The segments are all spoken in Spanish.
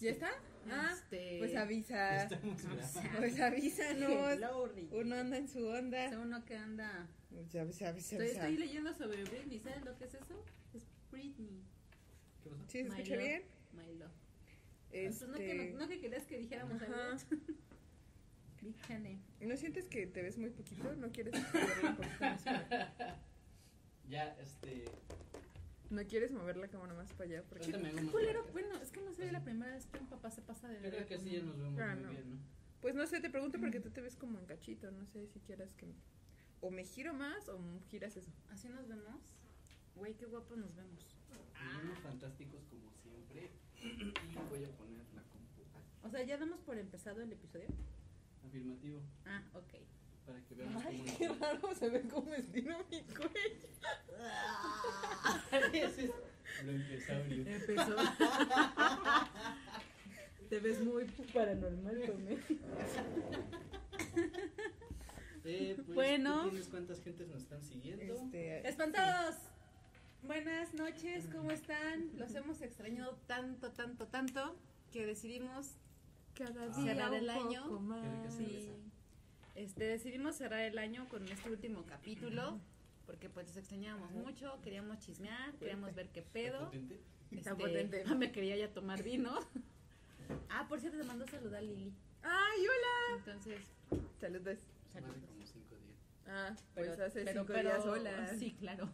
¿Ya está? Ah, Este, pues avisa. Pues avísanos. Uno anda en su onda. Es uno que anda. Pues avisa, avisa, Estoy, leyendo sobre Britney. ¿Saben lo que es eso? Es Britney. ¿Sí se escucha love. bien? My love. Este, Pues no, que, no, no que querías que dijéramos algo. ¿No sientes que te ves muy poquito? ¿No quieres un poquito más Ya, este. ¿No quieres mover la cámara más para allá? Porque... Qué culero. Bueno, es que no se ve la primera vez que un papá se pasa de Yo verdad. creo que sí, ya nos vemos Ah, muy no. bien, ¿no? Pues no sé, te pregunto porque tú te ves como en cachito. No sé si quieras que... O me giro más o giras eso. Así nos vemos. Güey, qué guapos nos vemos. Nos vemos fantásticos como siempre. Y voy a poner la compu. O sea, ya damos por empezado el episodio. Afirmativo. Ah, ok. Para que veamos Ay, cómo qué raro se ve como estiro mi cuello. Ese es bronquiosaurio. Empezó. Te ves muy paranormal conmigo. Eh, pues, Bueno. ¿tú tienes cuántas gentes nos están siguiendo? Este, Espantados. Buenas noches, ¿cómo están? Los hemos extrañado tanto, tanto, tanto que decidimos cada Ah. día cerrar el año. más. Sí. Este, decidimos cerrar el año con este último capítulo porque pues los extrañábamos mucho, queríamos chismear, queríamos ver qué ¿Está pedo. potente? Está Este, potente. me quería ya tomar vino. Ah, por cierto, te mandó saludar Lili. ¡Ay, hola! Entonces, Saludos. Saludos. como cinco días. Ah, pues Pero- hace pero- cinco pero- días hola. Sí, claro.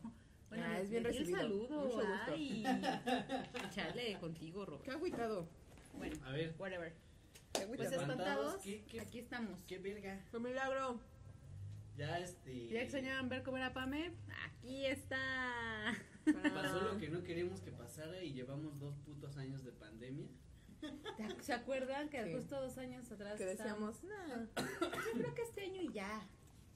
Ah, es bien recibido. saludo. Mucho gusto. Ay. Chale, contigo, Robert. Qué agüitado. Bueno, A ver, whatever. Pues agüitado. espantados, ¿Qué- qué- aquí estamos. qué verga. Fue milagro. Ya este. ¿Ya extrañaban ver cómo era Pame? Aquí está. Pasó lo que no queríamos que pasara y llevamos dos putos años de pandemia. ¿Te- ¿Se acuerdan que Sí. justo dos años atrás Que decíamos, no. Yo creo que este año y ya.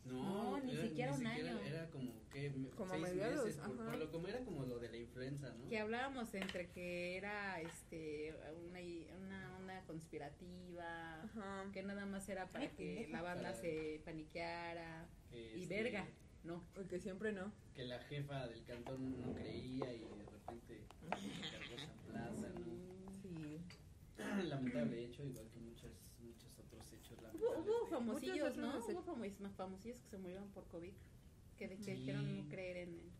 No, No, ni era- siquiera un año. Era como que Como seis mediados, meses, por- por lo como era como lo de la influenza, ¿no? Que hablábamos entre que era este una, una conspirativa, Ajá. que nada más era para Ay, que la banda Para- se paniqueara. Que, Y este, verga, no. Porque siempre no. Que la jefa del cantón no creía y de repente cargó esa plaza, ¿no? Sí. Lamentable hecho, igual que muchos, muchos otros hechos Hubo, lamentables. hubo de- famosillos, ¿no? Hubo famos- famosillos que se murieron por COVID, que, de- que Sí. dijeron no creer en él.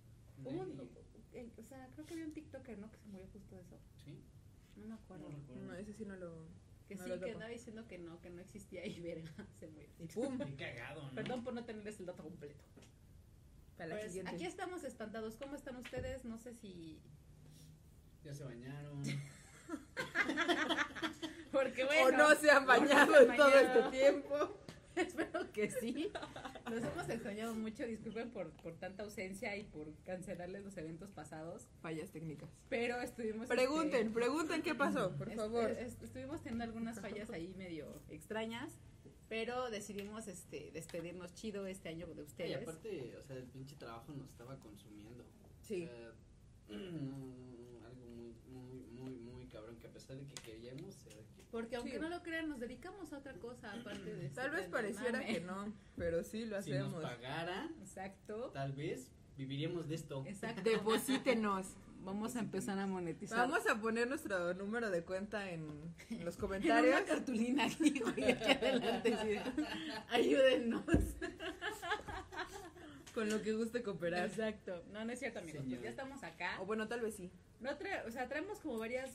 Hubo un- de- eh, o sea, creo que había un TikToker, ¿no? Que se murió justo de eso. Sí, No me acuerdo. no recuerdo. No, ese sí no lo. Que no sí, lo que andaba diciendo que no, que no existía y verga, se murió. Y pum. Qué cagado, ¿no? Perdón por no tenerles el dato completo. Para la Pues, siguiente. aquí estamos espantados. ¿Cómo están ustedes? No sé si. Ya se bañaron. Porque o no se han bañado se han en todo este tiempo. Espero que sí. Nos hemos extrañado mucho. Disculpen por, por tanta ausencia y por cancelarles los eventos pasados. Fallas técnicas. Pero estuvimos. Pregunten, este, pregunten qué pasó, por est- favor. est- estuvimos teniendo algunas fallas ahí medio extrañas. Pero decidimos este, despedirnos chido este año de Y ustedes. aparte, o sea, el pinche trabajo nos estaba consumiendo. Sí. O sea, no, algo muy, muy, muy, muy cabrón que a pesar de que queríamos, Porque aunque Sí. no lo crean, nos dedicamos a otra cosa aparte de Tal este vez pareciera mame. que no, pero sí lo si nos hacemos. pagaran, Exacto. tal vez viviríamos de esto. Exacto. Deposítenos. Vamos a empezar a monetizar. Vamos a poner nuestro número de cuenta en, en los en comentarios. una cartulina aquí, güey, aquí adelante. sí. Ayúdennos. Con lo que guste cooperar. Exacto. No, no es cierto, amigos. Pues ya estamos acá. O bueno, tal vez sí. No tra- o sea, traemos como varias,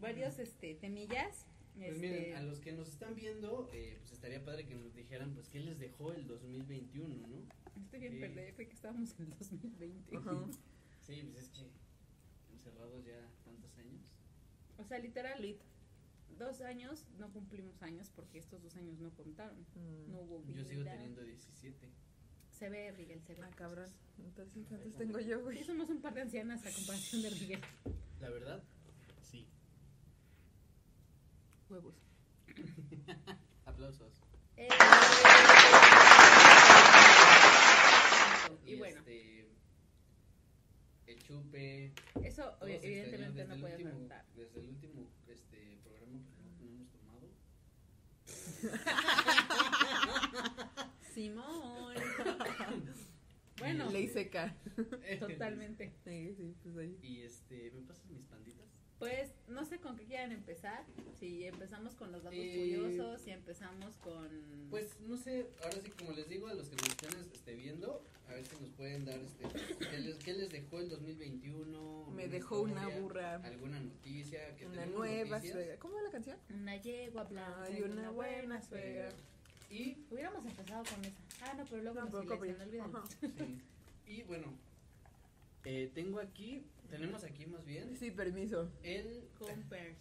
varios, este, temillas. Pues este, miren, a los que nos están viendo, eh, pues estaría padre que nos dijeran, pues, qué les dejó el 2021, ¿no? Estoy bien Sí. perdida, yo creí que estábamos en el 2020. Ajá. Sí, pues es que encerrados ya tantos años. O sea, literal, dos años, no cumplimos años porque estos dos años no contaron. Mm. No hubo vida. Yo sigo teniendo 17. Se ve, Miguel, se ve. Ah, cabrón. Entonces, ¿cuántos tengo yo, güey? somos un par de ancianas a comparación de Miguel. La verdad. Huevos. Aplausos. Eh, y bueno, Este, el chupe. eso evidentemente no el puedes último- preguntar. Desde el último este, programa que no, no hemos tomado. Simón. bueno, Ley seca. totalmente. Sí, sí, pues ahí. Y este, ¿me pasas mis panditas? Pues no sé con qué quieran empezar. Si empezamos con los datos Eh, curiosos, si empezamos con. Pues no sé, ahora sí, como les digo a los que nos están este, viendo, a ver si nos pueden dar este, ¿qué, les, qué les dejó el 2021? Me ¿Una dejó una burra. ¿Alguna noticia? que Una nueva noticias. suegra. ¿Cómo va la canción? Una yegua blanca. Hay y una buena suegra. Y, Hubiéramos empezado con esa. Ah, no, pero luego No, nos pero olvídalo. Ajá. sí, y bueno, eh, tengo aquí, tenemos aquí más bien Sí, permiso. el, Compers.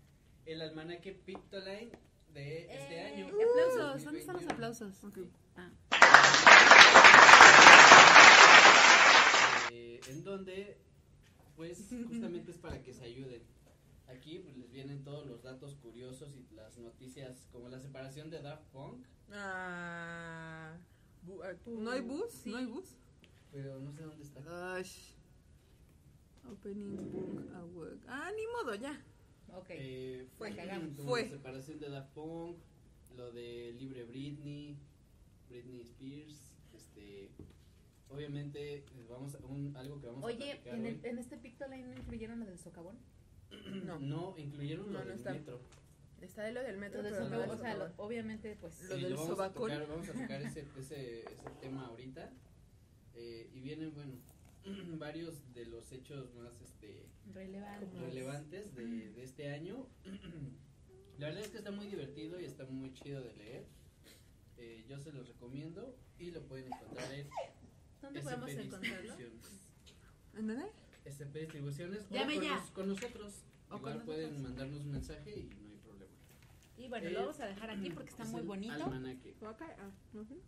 el almanaque Pictoline de este Eh, año. Aplausos. ¿Dónde están los 2021. aplausos? Ok. Ah. Eh, en donde pues justamente es para que se ayuden. Aquí pues, les vienen todos los datos curiosos y las noticias como la separación de Daft Punk, Ah, bu- ah, ¿No hay bus? Sí. ¿No hay bus? pero no sé dónde está. Gosh. Opening book award. Ah, ni modo, ya. Ok. Eh, Fue, cagamos. la Fue. separación de Daft Punk, lo de Libre Britney, Britney Spears, este obviamente eh, vamos a un, algo que vamos a Oye, ¿en, hoy. el, en este Pictoline no incluyeron lo del socavón? No. no incluyeron No, lo no del está. metro. Está de lo del metro, Lo del pero socavón, o sea, lo- obviamente, pues. Lo Sí, del vamos a tocar- vamos a tocar ese, ese, ese tema ahorita. Eh, y vienen, bueno, varios de los hechos más este, Relevante. relevantes de, de este año. La verdad es que está muy divertido y está muy chido de leer. Eh, yo se los recomiendo y lo pueden encontrar en ¿Dónde SP podemos encontrarlo? ¿En dónde? SP Distribuciones o Llame con, ya. nos- con nosotros. O con Igual pueden nosotros. mandarnos un mensaje y no hay problema. Y bueno, Eh, lo vamos a dejar aquí porque está Es muy bonito. almanaque. Ah.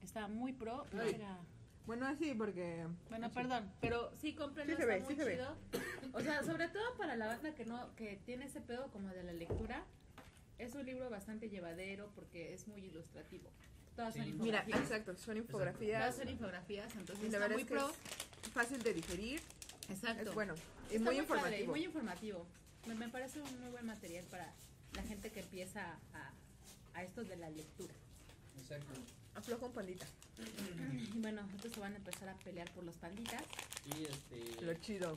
Está muy pro. Ay. Mira. Bueno, así porque. Bueno, perdón, pero sí cómprenlo, Sí se está ve, muy sí se ve. chido. O sea, sobre todo para la banda que no que tiene ese pedo como de la lectura, es un libro bastante llevadero porque es muy ilustrativo. Todas son Sí. Mira, infografías. exacto, son Todas infografías. son infografías, entonces Y la está verdad muy es que pro. es fácil de digerir. Exacto. Es bueno. Y Está muy padre, y informativo. muy informativo. Me, me parece un muy buen material para la gente que empieza a, a esto de la lectura. Exacto. Afloja un pandita. Y bueno, estos se van a empezar a pelear por los panditas. Y este. Lo chido.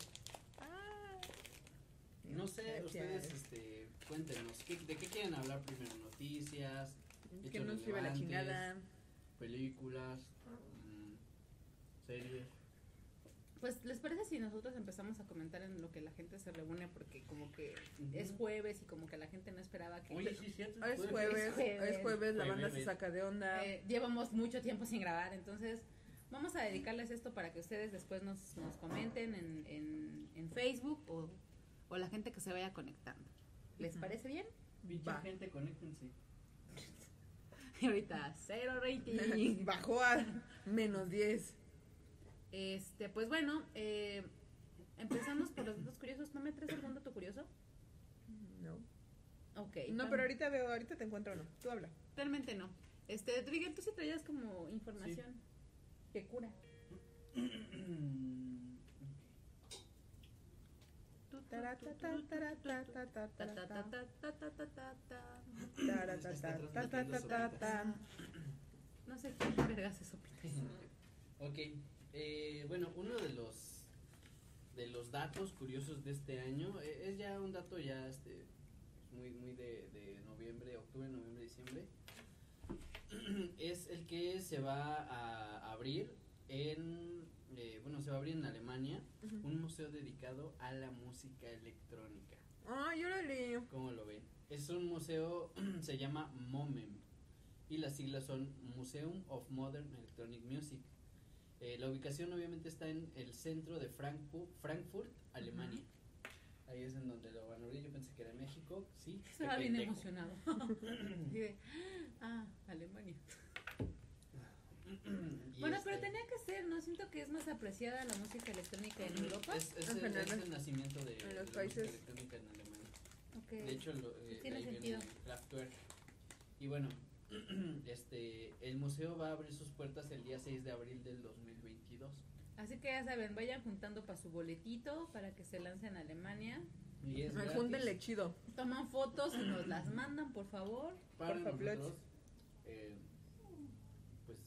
No sé, Gracias. ustedes este, cuéntenos, ¿qué- ¿de qué quieren hablar primero? ¿Noticias, Que hechos no sirve la chingada. películas, mm, series? Pues, ¿les parece si nosotros empezamos a comentar en lo que la gente se reúne? Porque como que es jueves y como que la gente no esperaba que... Oye, sí, cierto. Es jueves. jueves, Es jueves. es jueves, la banda se saca de onda. Eh, llevamos mucho tiempo sin grabar, entonces vamos a dedicarles esto para que ustedes después nos, nos comenten en, en, en Facebook o, o la gente que se vaya conectando. ¿Les parece bien? Va. gente, conéctense. Y ahorita, cero rating. Bajó a menos 10. Este, pues bueno, eh, empezamos por los datos curiosos. ¿No me traes algún dato curioso? No. Ok. No, pero ahorita veo, ahorita te encuentro no. Tú habla. Realmente no. Este, Trigger, tú sí traías como información que cura. Es que ta. No sé quién vergas eso. ok, eh, bueno, uno de los de los datos curiosos de este año eh, es ya un dato ya este muy muy de, de noviembre, octubre, noviembre, diciembre. es el que se va a abrir en eh, bueno se va a abrir en Alemania un museo dedicado a la música electrónica. Ah, yo lo leí. ¿Cómo lo ven? Es un museo, se llama MOMEM y las siglas son Museum of Modern Electronic Music. Eh, la ubicación obviamente está en el centro de Frankfurt, Frankfurt Alemania. Ahí es en donde lo van a abrir. Yo pensé que era México, sí. Estaba bien emocionado. Ah, Alemania. Bueno, este, pero tenía que ser, ¿no? Siento que es más apreciada la música electrónica en Europa. Es, es En el, es el nacimiento de, En de los la música países. electrónica en Alemania. Ok. De hecho, lo, eh, Tiene ahí sentido. viene Kraftwerk. Y bueno, este, el museo va a abrir sus puertas el día 6 de abril del 2022. Así que ya saben, vayan juntando para su boletito para que se lancen a Alemania. Y es júndenle chido. Toman fotos y nos las mandan, por favor. para por favor. nosotros. eh, pues,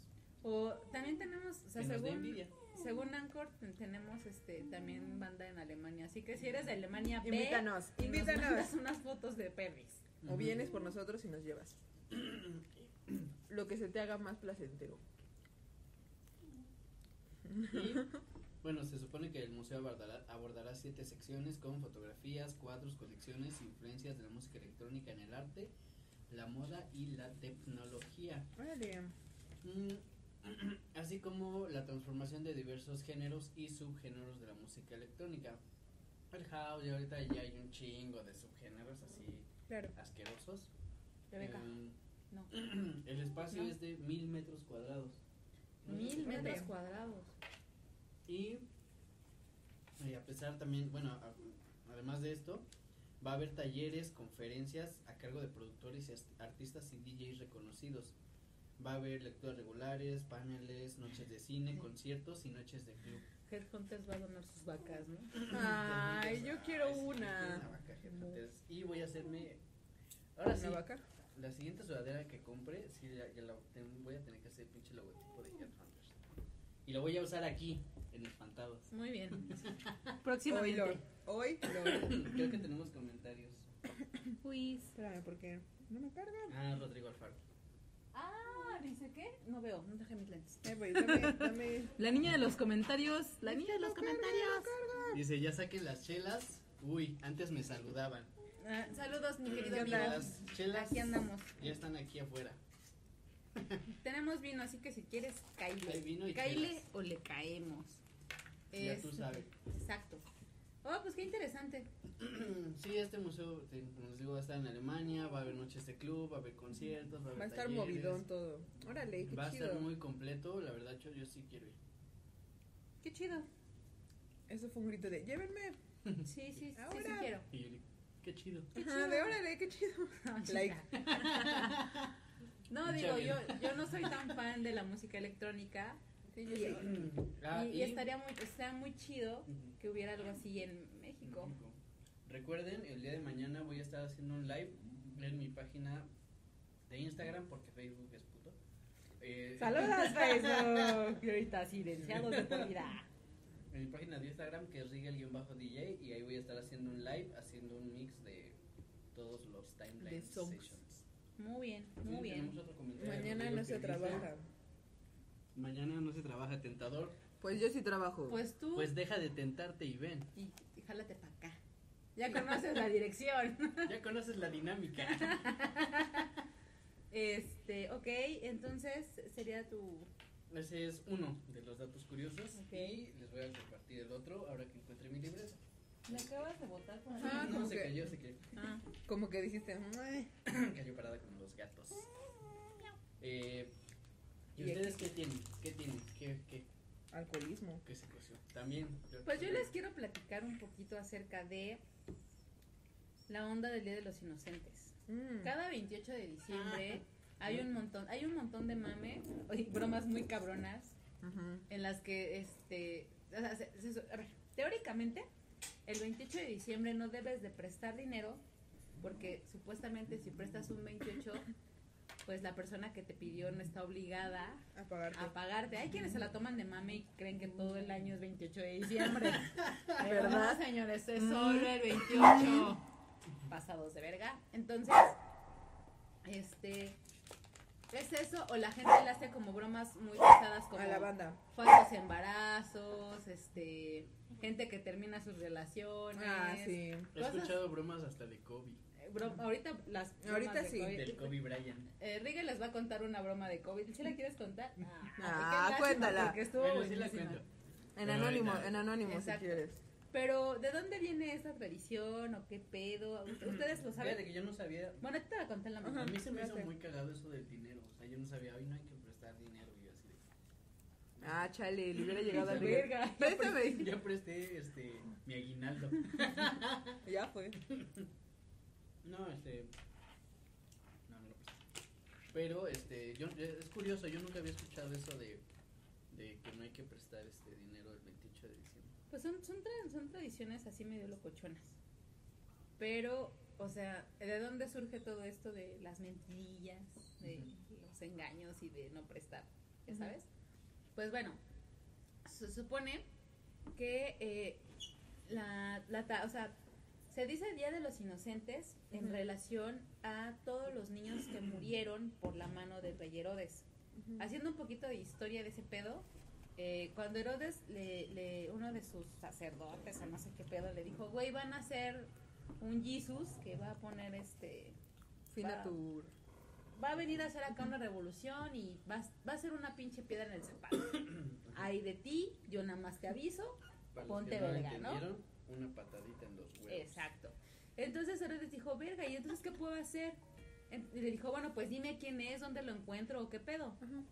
O también tenemos, o sea, nos según, según Anchor ten- tenemos este también banda en Alemania, así que si eres de Alemania, ve Invítanos, y nos invítanos. mandas unas fotos de perris. O vienes por nosotros y nos llevas. Lo que se te haga más placentero. Y, bueno, se supone que el museo abordará, abordará siete secciones con fotografías, cuadros, colecciones, influencias de la música electrónica en el arte, la moda y la tecnología. Órale. Mm, así como la transformación de diversos géneros y subgéneros de la música electrónica. El house, y ahorita ya hay un chingo de subgéneros así Claro. asquerosos. Rebeca, Em, no. el espacio No. es de mil metros cuadrados. Mil metros cuadrados. Y, y a pesar también, bueno, a- además de esto, va a haber talleres, conferencias a cargo de productores y as- artistas y DJs reconocidos. Va a haber lecturas regulares, paneles, noches de cine, Sí. conciertos y noches de club. Headhunters va a donar sus vacas, ¿no? Ay, yo quiero Ay, sí, una. una vaca. Y voy a hacerme. Ahora sí, ¿Una vaca? La siguiente sudadera que compre, sí, ya, ya la ten- voy a tener que hacer pinche logotipo de Headhunters. Y lo voy a usar aquí, en Espantados. Muy bien. Hoy Próximamente. lo. Hoy lo. Creo que tenemos comentarios. Luis. Espérame, porque no me carga. Ah, Rodrigo Alfaro. Ah, dice qué? No veo, no dejé mis lentes. Eh, güey, dame, dame. La niña de los comentarios. La niña de los comentarios. Dice, ya saquen las chelas. Uy, antes me saludaban. Ah, saludos, mi querido ¿Qué amigo. Las chelas Aquí andamos. ya están aquí afuera. Tenemos vino, así que si quieres, caile. Caile o le caemos. Ya tú Es- sabes. Exacto. Oh, pues qué interesante. Sí, este museo, te- como les digo, va a estar en Alemania, va a haber noches de club, va a haber conciertos, va a haber Va a estar talleres. movidón todo. Órale, qué Va a chido. estar muy completo, la verdad yo, yo sí quiero ir. Qué chido. Eso fue un grito de llévenme. Sí, sí, sí, sí, Ahora. quiero. Y yo qué chido. Ajá, de órale, qué chido. Like. No, digo, yo, yo no soy tan fan de la música electrónica. Sí, yo. Ah, y- y estaría muy, estaría muy chido que hubiera algo así en México. México. Recuerden, el día de mañana voy a estar haciendo un live en mi página de Instagram porque Facebook es puto. Eh, Saludos, Facebook. Y ahorita silenciados de por vida. En mi página de Instagram que es Rigel-DJ y ahí voy a estar haciendo un live, haciendo un mix de todos los timeline De songs. sessions. Muy bien, muy bien. Mañana no se dice, trabaja. Mañana no se trabaja tentador. Pues yo sí trabajo. Pues tú Pues deja de tentarte y ven. y, y jálate para acá. Ya conoces la dirección. Ya conoces la dinámica. Este, ok, entonces sería tu... Ese es uno de los datos curiosos Ok. y les voy a compartir el otro ahora que encuentre mi libreta. Me acabas de botar por ahí. no, como se que- cayó, se cayó. Ah, Como que dijiste. Cayó parada como los gatos. Eh, ¿Y Y ustedes qué tienen? ¿Qué tienen? ¿Qué, qué, alcoholismo. qué se coció? También. Pues yo les quiero platicar un poquito acerca de la onda del Día de los Inocentes. Mm. Cada 28 de diciembre hay un montón, hay un montón de mame, oye, bromas muy cabronas en las que este, o sea, se- se- a ver, teóricamente el 28 de diciembre no debes de prestar dinero porque supuestamente si prestas un 28 pues la persona que te pidió no está obligada A pagarte. a pagarte. Hay quienes se la toman de mame y creen que todo el año es 28 de diciembre. ¿Verdad? no, señores, es Mm. solo el 28. Pasados de verga. Entonces, este, es eso, o la gente le hace como bromas muy pesadas como A la banda. falsos embarazos, este, gente que termina sus relaciones. Ah, sí. He cosas- escuchado bromas hasta de Kobe. Eh, bro- ahorita las bromas Ahorita de sí. COVID. Del Kobe Bryant. Eh, Rigel les va a contar una broma de COVID. ¿Sí la quieres contar? Ah, qué lástima, cuéntala. Porque estuvo Bueno, sí la buenísima. cuento. En Pero anónimo, ahorita- en anónimo Exacto. si quieres. Pero, ¿de dónde viene esta tradición o qué pedo? ¿Ustedes lo saben? Que yo no sabía. Bueno, ahorita te la conté en la mañana. A mí se me hizo muy cagado eso del dinero. Sea, yo no sabía, hoy no hay que prestar dinero. Y yo así de. Ah, chale, le hubiera llegado al Verga. Préstame. Ya presté este, mi aguinaldo. Ya fue. No, este. No, no lo presté. Pero, este, yo, es curioso, yo nunca había escuchado eso de, de que no hay que prestar este dinero el 28 de diciembre. Pues son, son, tra- son tradiciones así medio locochonas. Pero, o sea, ¿de dónde surge todo esto de las mentirillas, de los engaños y de no prestar? ¿Ya Ujú. sabes? Pues bueno, se supone que eh, la, la ta- o sea, se dice Día de los Inocentes en relación a todos los niños que murieron por la mano del rey Herodes. Haciendo un poquito de historia de ese pedo, eh, cuando Herodes, le, le- uno de sus sacerdotes o no sé qué pedo, le dijo, güey, van a hacer un Jesus que va a poner este... Fin a Va. tu. Va a venir a hacer acá una revolución y va, va a ser una pinche piedra en el zapato. Ay de ti, yo nada más te aviso. Para Ponte verga, ¿no? una patadita en los huevos. Exacto. Entonces Herodes dijo, verga, ¿y entonces qué puedo hacer? Y le dijo, bueno, pues dime quién es, dónde lo encuentro o qué pedo. Ajá.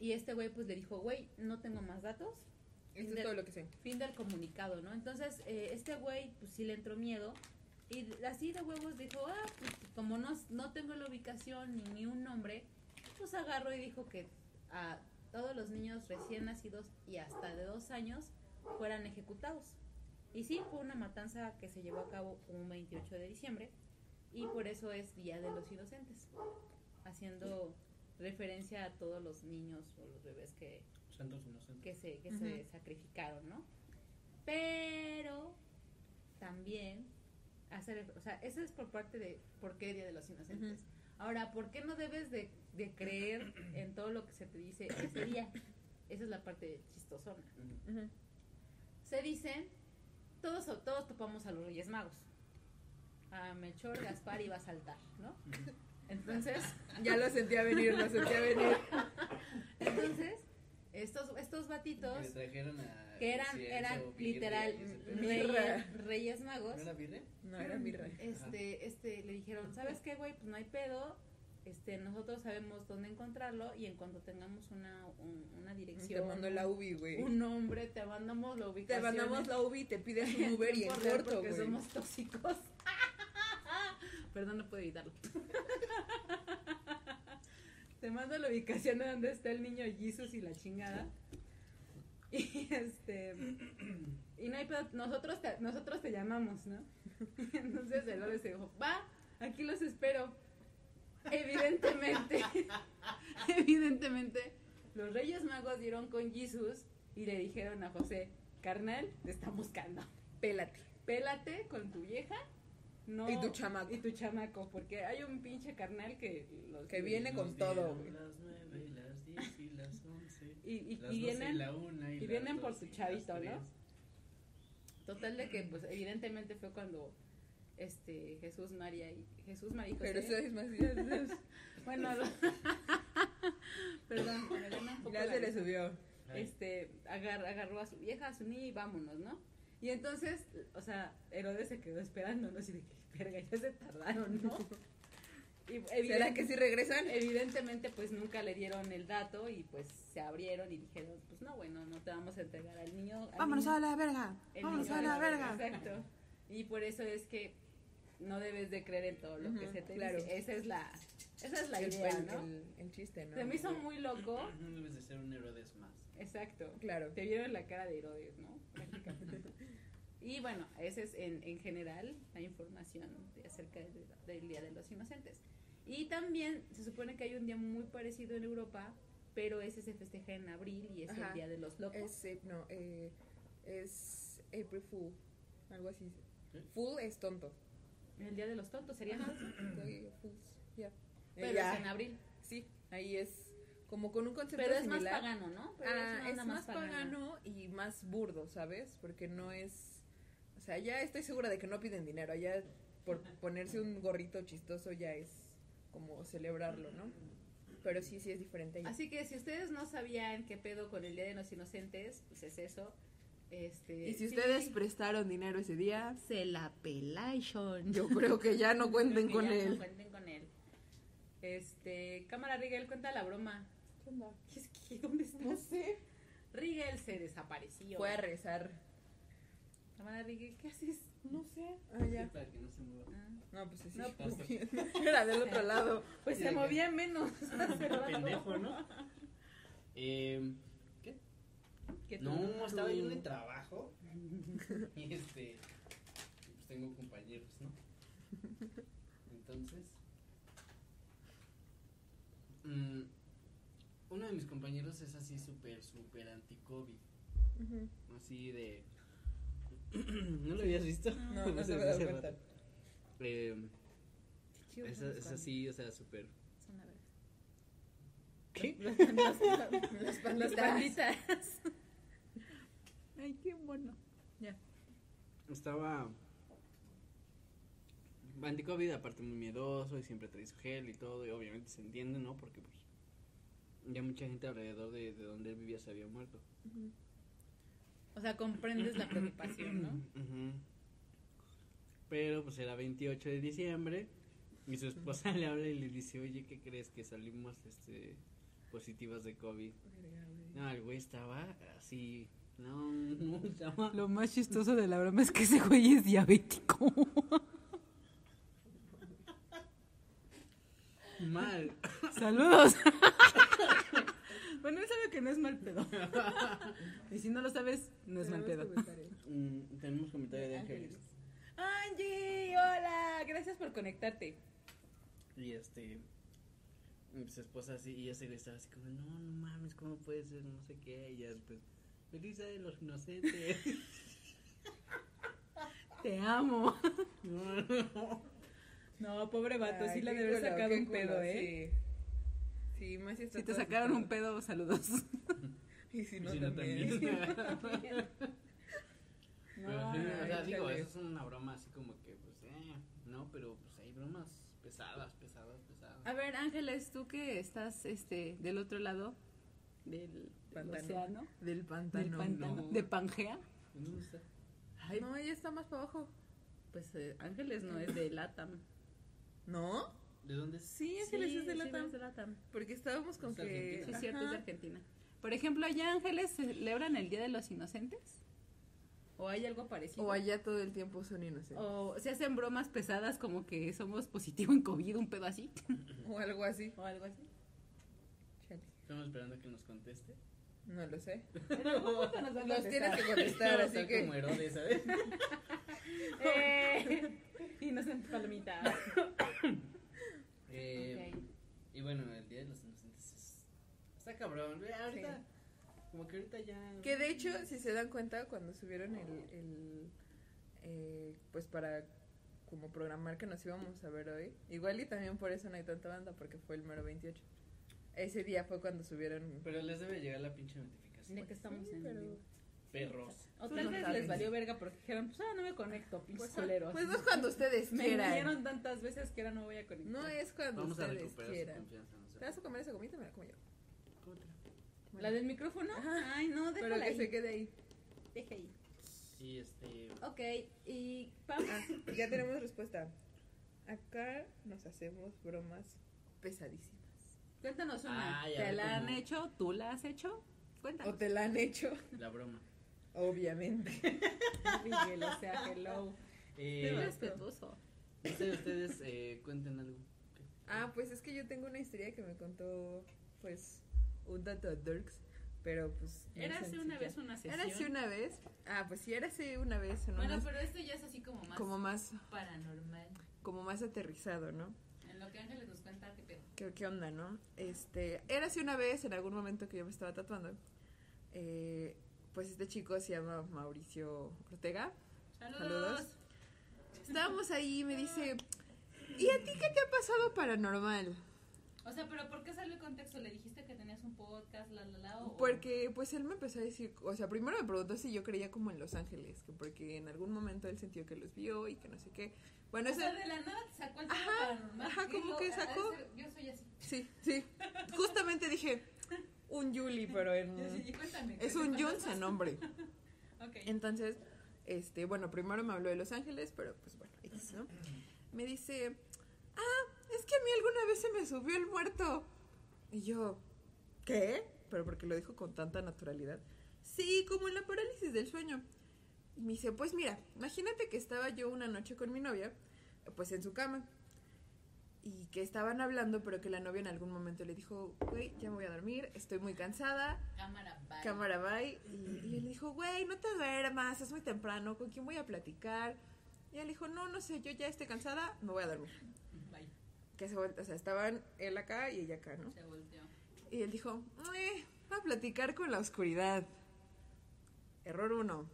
Y este güey pues le dijo, güey, no tengo más datos. Esto Del- es todo lo que sé. Fin del comunicado, ¿no? Entonces eh, este güey pues sí le entró miedo. Y así de huevos dijo, ah, pues como no, no tengo la ubicación ni, ni un nombre, pues agarró y dijo que a todos los niños recién nacidos y hasta de dos años fueran ejecutados. Y sí, fue una matanza que se llevó a cabo un 28 de diciembre y por eso es Día de los Inocentes, haciendo referencia a todos los niños o los bebés que, Santos inocentes. que se, que se sacrificaron, ¿no? Pero también hacer, o sea, eso es por parte de por qué Día de los Inocentes. Ahora, ¿por qué no debes de, de creer en todo lo que se te dice ese día? Esa es la parte chistosona. Se dice, todos, todos topamos a los Reyes Magos. A Melchor, Gaspar iba a saltar, ¿no? Entonces, Ya lo sentía venir, lo sentía venir. entonces, estos, estos Que batitos le trajeron a que eran, eran literal reyes, reyes magos. ¿No era birria? No, era mirra. Este, este, le dijeron, ¿sabes qué, güey? Pues no hay pedo. Este, nosotros sabemos dónde encontrarlo y en cuanto tengamos una, un- una Te dirección, mandó la UBI, güey. un nombre, te mandamos la Te ubicación. mandamos la UBI y te pides un Uber y en corto, porque güey. somos tóxicos. Perdón, no puedo evitarlo. Te mando la ubicación de donde está el niño Jesus y la chingada. Y este y no hay pedo, nosotros te, nosotros te llamamos, ¿no? Entonces el hombre se dijo, va, aquí los espero. Evidentemente, evidentemente, los Reyes Magos dieron con Jesús y le dijeron a José, carnal, te están buscando. Pélate. Pélate con tu vieja. No, Y tu chamaco. Y tu chamaco, porque hay un pinche carnal que los Que viene con todo, dieron güey. Las nueve, las diez y las once. y, y, las y vienen la una y, y las vienen por tu y chavito, ¿no? Total de que, pues, evidentemente fue cuando este Jesús, María y Jesús, María y José. Pero eso es más. Bueno, lo- perdón, me gana un poco Ya se le subió. Este, agar- agarró a su vieja, a su niña y vámonos, ¿no? Y entonces, o sea, Herodes se quedó esperándonos y de que, verga, ya se tardaron, ¿no? Y ¿Será que sí regresan? Evidentemente, pues nunca le dieron el dato y pues se abrieron y dijeron, pues no, bueno, no te vamos a entregar al niño. al Vámonos niño- a la verga. Vámonos a la verga. Exacto. Y por eso es que no debes de creer en todo lo que se te claro. dice. Esa es la, esa es la El, idea, el- ¿no? el- el chiste, ¿no? Se me hizo muy loco. No debes de ser un Herodes más. Exacto. Claro. Te vieron la cara de Herodes, ¿no? Prácticamente. y bueno, esa es en, en general la información de- acerca del, del Día de los Inocentes. Y también se supone que hay un día muy parecido en Europa, pero ese se festeja en abril y es Ajá. el Día de los Locos. Es, eh, no, eh, es April Fool. Algo así. Fool es tonto. El Día de los Tontos sería, ya. Eh, Pero ya. es en abril. Sí, ahí es como con un concepto Pero es más similar. pagano, ¿no? Pero Ah, es más pagano y más burdo, ¿sabes? Porque no es... O sea, ya estoy segura de que no piden dinero. Ya por ponerse un gorrito chistoso ya es como celebrarlo, ¿no? Pero sí, sí es diferente. allá. Así que si ustedes no sabían qué pedo con el Día de los Inocentes, pues es eso. Este, Y si sí, ustedes prestaron dinero ese día, se la pelaron. yo creo que ya no cuenten con ya no él. cuenten con él. Este, cámara Rigel, cuenta la broma. ¿Qué onda? ¿Qué es que, ¿Dónde está? No sé. Rigel se desapareció. Fue a rezar. Cámara Rigel, ¿qué haces? No sé. Ah, ya. Para que no se mueva. Ah, No, pues sí. No, pues, Era del otro lado. pues se movía menos. Pendejo, ¿no? Eh, ¿Qué? Tú- No, estaba yo en el trabajo. Y este. Pues tengo compañeros, ¿no? Entonces. mm, uno de mis compañeros es así súper, súper anti-COVID. Así de. ¿No lo habías visto? No, no se me da cuenta. Eh, es, así, o sea, súper. Son la verdad. ¿Qué? Los- los- los- Las Las panditas. panditas. Ay, qué bueno. Ya. Estaba. Anti-COVID, aparte muy miedoso y siempre trae su gel y todo, y obviamente se entiende, ¿no? Porque pues. Ya mucha gente alrededor de, de donde él vivía se había muerto. O sea, comprendes la preocupación, ¿no? Pero pues era 28 de diciembre y su esposa le habla y le dice, oye, ¿qué crees que salimos este positivas de COVID? No, el güey estaba así, no, no, estaba Lo más chistoso de la broma es que ese güey es diabético. mal. Saludos. bueno, él sabe que no es mal pedo. y si no lo sabes, no es mal pedo. comentarios. Mm, tenemos comentario de Ángeles. Angie, hola, gracias por conectarte. Y este, y su esposa así, y ese güey estaba así como, no, no mames, ¿cómo puede ser? No sé qué, y ya después, feliz de los inocentes. Te amo. no, no. No, pobre vato, sí Ay, le qué debe culo, sacado un culo, pedo, ¿eh? Sí, sí más si está Si te todo sacaron un pedo, saludos. Y si no, Si no, también. también. No, Pero sí, o sea, digo, eso es una broma así como que, pues, eh, no, pero pues hay bromas pesadas, pesadas, pesadas. A ver, Ángeles, tú que estás este del otro lado del, del Pantano. océano, Del pantano. del pantano, no. de Pangea, ¿Dónde está? Ay, no, ella está más para abajo. pues eh, Ángeles no es de Latam. ¿No? ¿De dónde es? Sí, Ángeles es de sí, Latam. es de Latam. Porque estábamos con Es que. Argentina. Sí, es cierto, es de. Argentina. Por ejemplo, allá Ángeles celebran el Día de los Inocentes. ¿O hay algo parecido? O allá todo el tiempo son inocentes. O se hacen bromas pesadas como que somos positivo en COVID, un pedo así. O algo así. O algo así. Chale. Estamos esperando que nos conteste. No lo sé. Nos a Los tienes que contestar, a así que. como Herodes, ¿sabes? Eh, Inocente palomita. Eh. Y bueno, el Día de los Inocentes es- está cabrón. Ahorita, como que ahorita ya. Que de hecho, si se dan cuenta, cuando subieron el. el eh, pues para como programar que nos íbamos a ver hoy. Igual y también por eso no hay tanta banda, porque fue el mero 28. Ese día fue cuando subieron. Pero les debe llegar la pinche notificación. De que estamos Sí, en pero- vivo. Perros. O tal vez les valió verga porque dijeron, pues ahora no me conecto, pinches Pues, culeros. pues no es cuando ustedes me quieran. engañaron tantas veces que ahora no voy a conectar. No es cuando Vamos ustedes su quieran. se ¿Te vas a comer esa gomita? Me la como yo. ¿La del micrófono? Ajá. Ay, no, Pero déjala que ahí. se quede ahí. Deja ahí. Y este. Ok, y Pam, Ah, ya tenemos respuesta. Acá nos hacemos bromas pesadísimas. cuéntanos una. Ay, a ¿Te la han hecho? ¿Tú la has hecho? ¿O Cuéntanos. te la han hecho? La broma. Obviamente. Miguel, o sea, hello. Qué Eh, respetuoso. no sé, ustedes eh, cuenten algo. Ah, pues es que yo tengo una historia que me contó, pues, un dato Dirks, pero pues... muy Érase una vez una sesión. Érase una vez. Ah, pues sí, érase una vez. En Bueno, pero esto ya es así como más como más, paranormal. como más aterrizado, ¿no? En lo que Ángeles nos cuenta, qué pedo. ¿Qué, qué onda, no? Este, érase una vez, en algún momento que yo me estaba tatuando, eh, pues este chico se llama Mauricio Ortega. Saludos. Saludos. Estábamos ahí y me dice, ¿y a ti qué te ha pasado paranormal? O sea, pero ¿por qué salió el contexto? ¿Le dijiste que tenías un podcast, la la la? O... Porque pues él me empezó a decir, o sea, primero me preguntó si yo creía como en Los Ángeles, que porque en algún momento él sintió que los vio y que no sé qué. Bueno, O ese... sea, de la nada sacó el tema Ajá, paranormal. ajá, como que sacó- Yo soy así. Sí, sí. Justamente dije, un Yuli, pero en... Yo sí, cuéntame. Es un cuántas Jules en cosas. nombre. Ok. Entonces, este, bueno, primero me habló de Los Ángeles, pero pues bueno, X, ¿no? Me dice, ah, es que a mí alguna vez se me subió el muerto. Y yo, ¿qué? Pero porque lo dijo con tanta naturalidad. Sí, como en la parálisis del sueño. Y me dice, pues mira, imagínate que estaba yo una noche con mi novia, pues en su cama. Y que estaban hablando, pero que la novia en algún momento le dijo, güey, ya me voy a dormir, estoy muy cansada, Cámara, bye. cámara bye y, y él dijo güey no te duermas es muy temprano con quién voy a platicar y él dijo no no sé yo ya estoy cansada me voy a dormir Bye. que se o sea estaban él acá y ella acá no Se volteó. Y él dijo, eh, a platicar con la oscuridad. Error uno.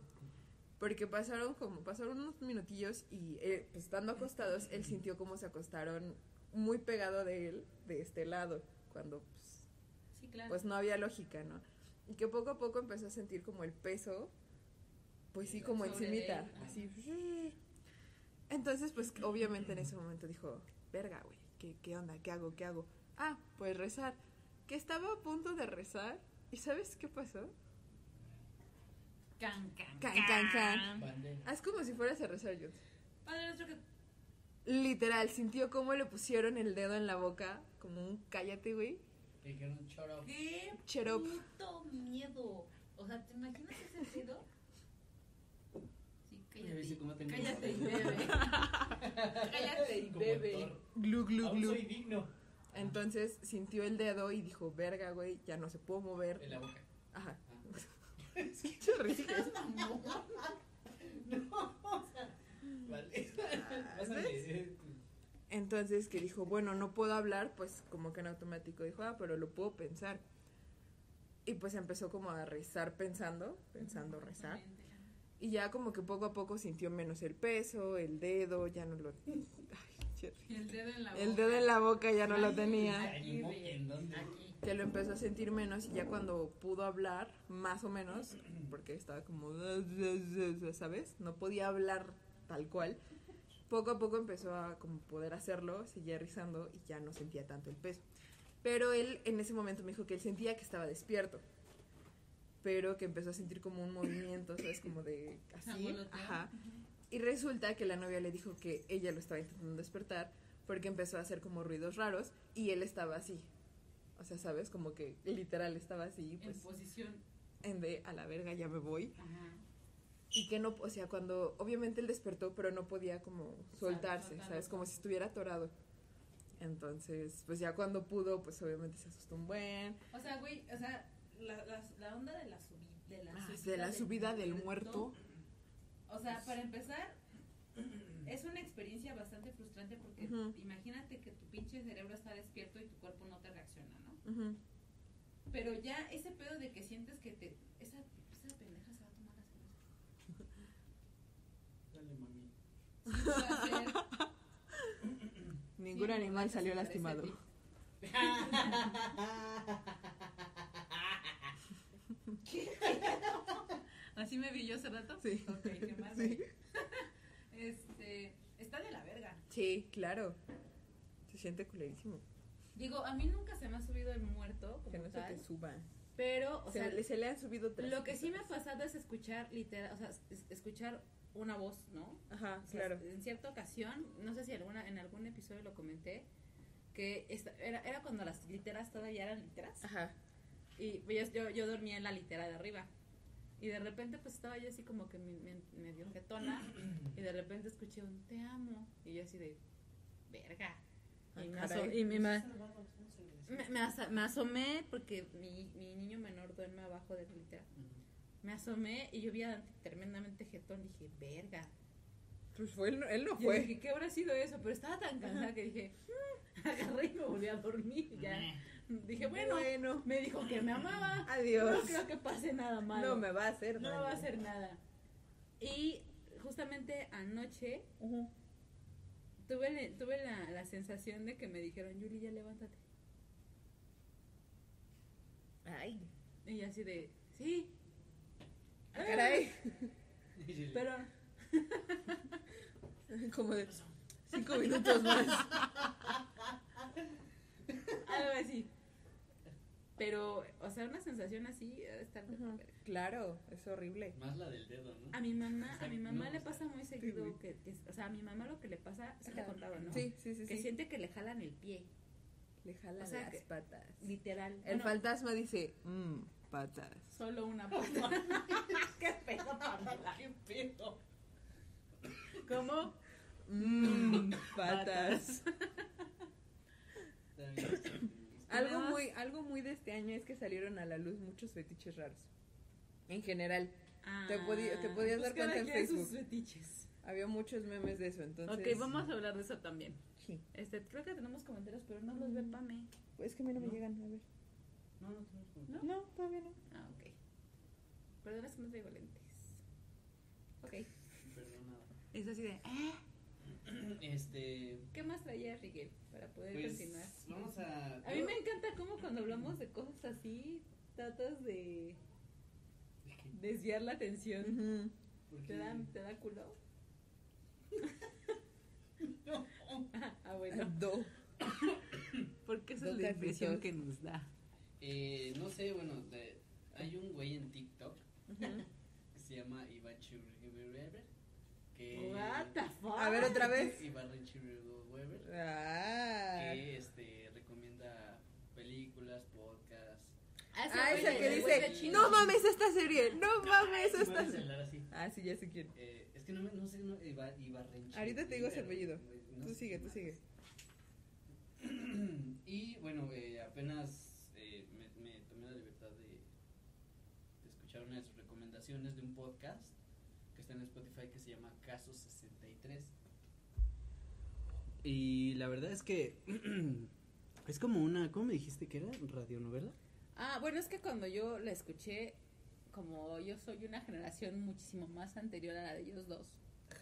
Porque pasaron como, pasaron unos minutillos y eh, pues estando acostados, él sintió como se acostaron muy pegado de él, de este lado, cuando pues, Sí, claro. pues no había lógica, ¿no? Y que poco a poco empezó a sentir como el peso, pues sí, como encimita, él. así. Entonces, pues obviamente en ese momento dijo, verga, güey, ¿qué, ¿qué onda? ¿Qué hago? ¿Qué hago? Ah, pues rezar. Que estaba a punto de rezar, ¿y sabes qué pasó? Can, can, Can, can, can. Bandera. Haz como si fueras a rezar, yo. Padre nuestro que... Literal, sintió como le pusieron el dedo en la boca, como un cállate, güey. Que dijeron up. ¡Qué up. puto miedo! O sea, ¿te imaginas ese pedo? Sí, cállate. cómo Cállate y bebe. cállate y bebe. Glu, glu, glu. soy digno. Entonces sintió el dedo y dijo, verga, güey, ya no se pudo mover. En la boca. Ajá. Ah. Qué risa. No, o sea, vale. Pásame, ¿ves? Entonces que dijo, bueno, no puedo hablar, pues como que en automático dijo, ah, pero lo puedo pensar. Y pues empezó como a rezar pensando, pensando rezar. Y ya como que poco a poco sintió menos el peso, el dedo, ya no lo... Ay. El dedo en la boca. El dedo en la boca ya no lo tenía. Aquí. Que lo empezó a sentir menos y ya cuando pudo hablar, más o menos, porque estaba como, ¿sabes? No podía hablar tal cual. Poco a poco empezó a como poder hacerlo, seguía rizando y ya no sentía tanto el peso. Pero él en ese momento me dijo que él sentía que estaba despierto, pero que empezó a sentir como un movimiento, ¿sabes? Como de así. Ajá. Y resulta que la novia le dijo que ella lo estaba intentando despertar porque empezó a hacer como ruidos raros y él estaba así. O sea, ¿sabes? Como que literal estaba así, En pues posición. en de a la verga ya me voy. Ajá. Y que no, o sea, cuando obviamente él despertó, pero no podía como soltarse. ¿sabes? Como si estuviera atorado. Entonces, pues ya cuando pudo, pues obviamente se asustó un buen. O sea, güey, o sea, la, la, la onda de la, subi, de la Ah, subida, de la subida del muerto. O sea, para empezar, es una experiencia bastante frustrante porque Ujú. imagínate que tu pinche cerebro está despierto y tu cuerpo no te reacciona, ¿no? Pero ya ese pedo de que sientes que te... Esa, esa pendeja se va a tomar la cerveza. Dale, mami. Sí, va a ser- Ningún Sí, animal salió se lastimado. ti. ¿Así me vi yo hace rato? Sí. Ok, qué mal, Sí. Este, está de la verga. Sí, claro. Se siente culerísimo. Digo, a mí nunca se me ha subido el muerto Que no se tal, te suba. pero, o se, sea, le, se le han subido tres. lo que sí me ha pasado es escuchar literal, o sea, es- escuchar una voz, ¿no? Ajá, O sea, claro. En cierta ocasión, no sé si alguna, en algún episodio lo comenté, que esta- era, era cuando las literas todavía eran literas. Ajá. Y yo, yo, yo dormía en la litera de arriba. Y de repente pues estaba yo así como que me, me, medio jetona y de repente escuché un te amo. Y yo así de, verga. Ah, Y me, y me, me, me- me me asomé porque mi, mi niño menor duerme abajo de la litera. Me asomé y yo vi a tremendamente jetón. Dije, verga. Pues fue, él, no- él no Yo fue. dije, ¿qué habrá sido eso? Pero estaba tan cansada que dije, "Mm", agarré y me volví a dormir. Ya. Dije, bueno, bueno. me dijo que me amaba. Adiós. No creo que pase nada malo. No me va a hacer No me daño. va a hacer nada. Y justamente anoche tuve, tuve la, la sensación de que me dijeron, Yuli, ya levántate. Ay, Y yo así de, sí. Ah, caray. Pero, Como de cinco minutos más. algo así. Pero, o sea, una sensación así debe estar de la verga. Claro, es horrible. Más la del dedo, ¿no? A mi mamá, a mi No, mamá le o sea, pasa muy seguido que, que- o sea, a mi mamá lo que le pasa, se te he Ajá. contado, ¿no? Sí, sí, sí. Que sí. siente que le jalan el pie, Le jala o sea las que- patas. literal. El Bueno, fantasma dice, mmm, patas. Solo una pata. ¿Qué pedo, Pamela? ¿Qué pedo? ¿Cómo? Mmm, patas. Algo muy, algo muy de este año es que salieron a la luz muchos fetiches raros. En general, Te podi- te podías dar cada cuenta en sus Facebook. fetiches. había muchos memes de eso, entonces. Ok, vamos a hablar de eso también. Sí. Este, creo que tenemos comentarios, pero no los ve Pame. Pues que a mí no me llegan, a ver. No, no tenemos ¿No? No, todavía no. Ah, ok. Perdón, es que no traigo lentes. Ok. Perdonada. Es así de. "Ah". Este. ¿Qué más traía Rigel para poder Pues continuar? vamos a. A mí me encanta cómo cuando hablamos de cosas así, tratas de desviar la atención. Ujú. Porque- ¿Te da, ¿Te da culo? No. Ah, bueno. Do. Porque esa Dos es la impresión que nos da. Eh, no sé, bueno, de- hay un güey en TikTok que se llama Iván Chirriweber. Que. What the fuck? A ver, otra vez. Iván Chirriweber. Ah. Que este, recomienda películas, podcasts. Ah, ese esa que dice, no mames esta serie, no mames Voy a esta serie. Ah, sí, ya sé quién. Eh, es que no, me- no sé, no, Iba, Ibarrenchi. Ahorita te digo su apellido. no Tú sigue, tú más. sigue. Y bueno, eh, apenas eh, me, me tomé la libertad de, de escuchar una de sus recomendaciones de un podcast que está en Spotify que se llama Caso 63. Y la verdad es que es como una, ¿cómo me dijiste que era? ¿Radionovela? Ah, bueno, es que cuando yo la escuché, como yo soy una generación muchísimo más anterior a la de ellos dos.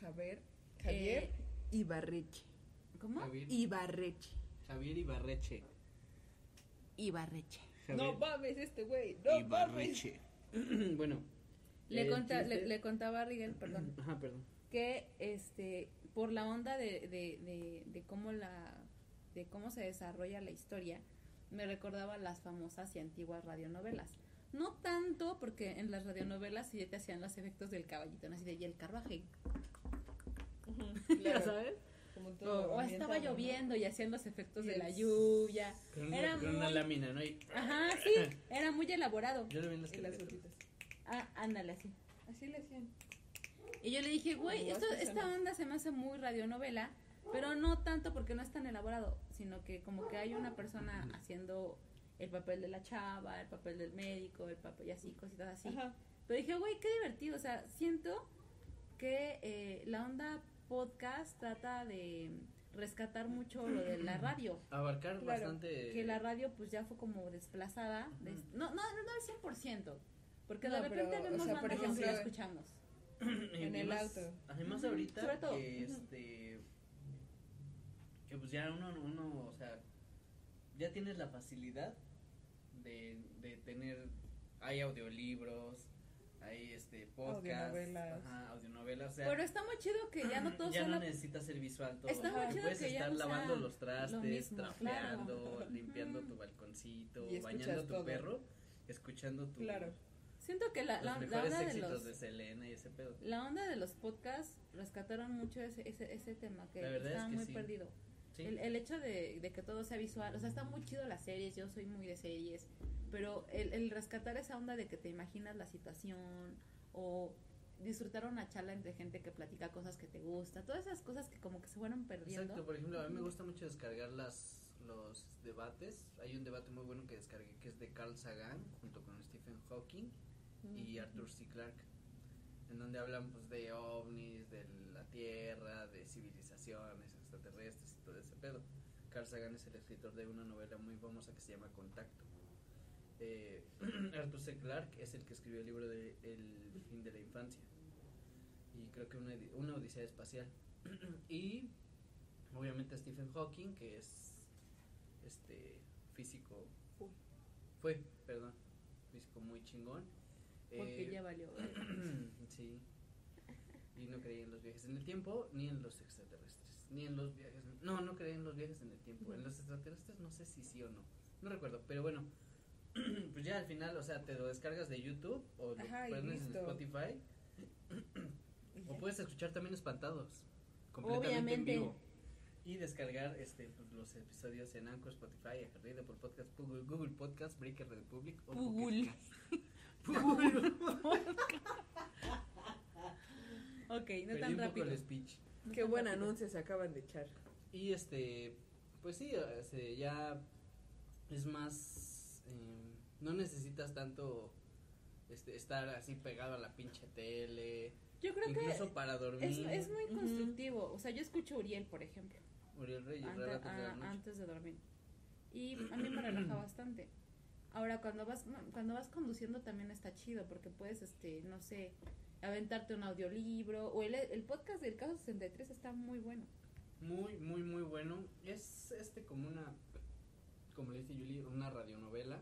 Javier. Javier Eh, Ibarreche. ¿Cómo? Javier, Ibarreche. Javier Ibarreche. Ibarreche. No Javier mames este güey, no mames. Bueno. Le, el conta- le, contaba a Rigel, perdón, Ajá, perdón. que este por la onda de, de, de, de cómo la de cómo se desarrolla la historia me recordaba las famosas y antiguas radionovelas no tanto porque en las radionovelas sí te hacían los efectos del caballito ¿no? así de y el carruaje Ujú, ¿ya claro. sabes? Como o, todo o estaba lloviendo y hacían los efectos de la lluvia Con una, Era con una muy- lámina, ¿no? Y- ajá sí era muy elaborado Yo lo vi en las gotitas. ah ándale así Así le hacían. Y yo le dije, güey, esto, esta onda se me hace muy radionovela, pero no tanto porque no es tan elaborado, sino que como que hay una persona haciendo el papel de la chava, el papel del médico, el papel y así, cositas así. Ajá. Pero dije, güey, qué divertido, o sea, siento que eh, la onda podcast trata de rescatar mucho lo de la radio. Abarcar Claro, bastante. Que la radio pues ya fue como desplazada, de- no, no, no al 100%, porque No, de repente pero, o vemos sea, por que sí la ejemplo, escuchamos. en Y el auto. Además, ahorita sobre todo, que este. Que pues ya uno, uno, o sea, ya tienes la facilidad de, de tener. Hay audiolibros, hay este podcast. Audionovelas. Ajá, audionovelas. O sea, Pero está muy chido que ya no todo ya son no necesitas ser visual todo. Está muy chido puedes que ya estar no sea lavando los lo trastes, mismo, trapeando, claro. limpiando tu balconcito, bañando tu todo. perro, escuchando tu, Claro. Siento que la, los la, la onda de los de Selena y ese pedo. la onda de los podcasts rescataron mucho ese, ese, ese tema que La verdad es estaba que muy sí. perdido. Sí. El, el hecho de, de que todo sea visual, o sea, está muy chido las series, yo soy muy de series, pero el, el rescatar esa onda de que te imaginas la situación o disfrutar una charla entre gente que platica cosas que te gusta, todas esas cosas que como que se fueron perdiendo. Exacto, por ejemplo, a mí me gusta mucho descargar las los debates. Hay un debate muy bueno que descargué que es de Carl Sagan junto con Stephen Hawking y Arthur C. Clarke, en donde hablan pues de ovnis, de la Tierra, de civilizaciones extraterrestres todo ese pedo. Carl Sagan es el escritor de una novela muy famosa que se llama Contacto. Eh, Arthur C. Clarke es el que escribió el libro de El fin de la infancia y creo que una, una odisea espacial. y obviamente Stephen Hawking, que es este físico Fue. fue, perdón, físico muy chingón. Porque Eh, ya valió. sí. Y no creía en los viajes en el tiempo ni en los extraterrestres, ni en los viajes. No, no creía en los viajes en el tiempo. En los extraterrestres no sé si sí o no. No recuerdo, pero bueno. Pues ya al final, o sea, te lo descargas de YouTube o lo Ajá, pones en. Spotify o puedes escuchar también espantados. Completamente Obviamente. en vivo. Y descargar este pues, los episodios en Anchor, Spotify, Acarrida por Podcast, Google, Google Podcast, Breaker Republic o Google. Cast. Ok, no Perdí tan un poco rápido. el speech. No Qué buen rápido. anuncio se acaban de echar. Y este, pues sí, este, ya es más, eh, no necesitas tanto este, estar así pegado a la pinche tele, Yo creo incluso que para es, dormir. es muy constructivo. O sea, yo escucho Uriel, por ejemplo. Uriel Reyes, antes, de a- Noche. antes de dormir. Y a mí me relaja bastante. Ahora cuando vas cuando vas conduciendo también está chido porque puedes este, no sé, aventarte un audiolibro o el, el podcast del caso 63 está muy bueno. Muy, muy, muy bueno. Es este como una, como le dice Julie, una radionovela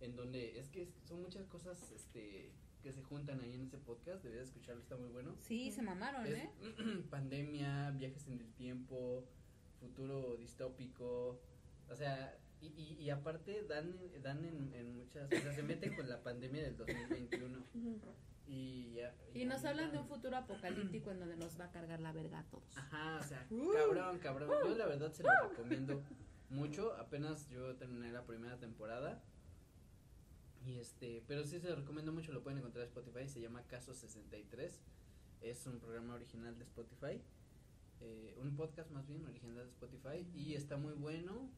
en donde es que son muchas cosas este que se juntan ahí en ese podcast, deberías escucharlo, está muy bueno. Sí, se mamaron, Es ¿eh? pandemia, viajes en el tiempo, futuro distópico, o sea, y, y, y aparte dan, dan en, en muchas, o sea, se meten con la pandemia del 2021 y ya. Y nos hablan de un futuro apocalíptico en donde nos va a cargar la verga a todos. Ajá, o sea, Uh. cabrón, cabrón. Yo la verdad se lo recomiendo mucho. Apenas yo terminé la primera temporada. Y este, pero sí se lo recomiendo mucho, lo pueden encontrar en Spotify, se llama Caso 63. Es un programa original de Spotify. eh, un podcast más bien original de Spotify y está muy bueno.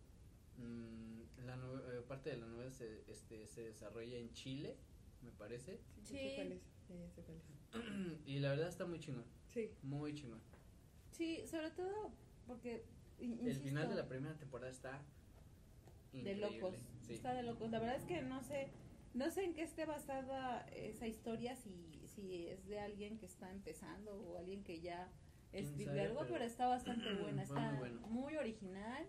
Mm, la eh, parte de la novela se, este, se desarrolla en Chile, me parece. Sí. Sí. cuál es, es. y la verdad está muy chingón, Sí. muy chingón. Sí, sobre todo porque El final de la primera temporada está de locos. Sí. Está de locos. La verdad es que no sé, no sé en qué esté basada esa historia, si, si es de alguien que está empezando o alguien que ya ¿Quién escribió sabe? algo, pero, Pero está bastante buena, está muy bueno. muy original.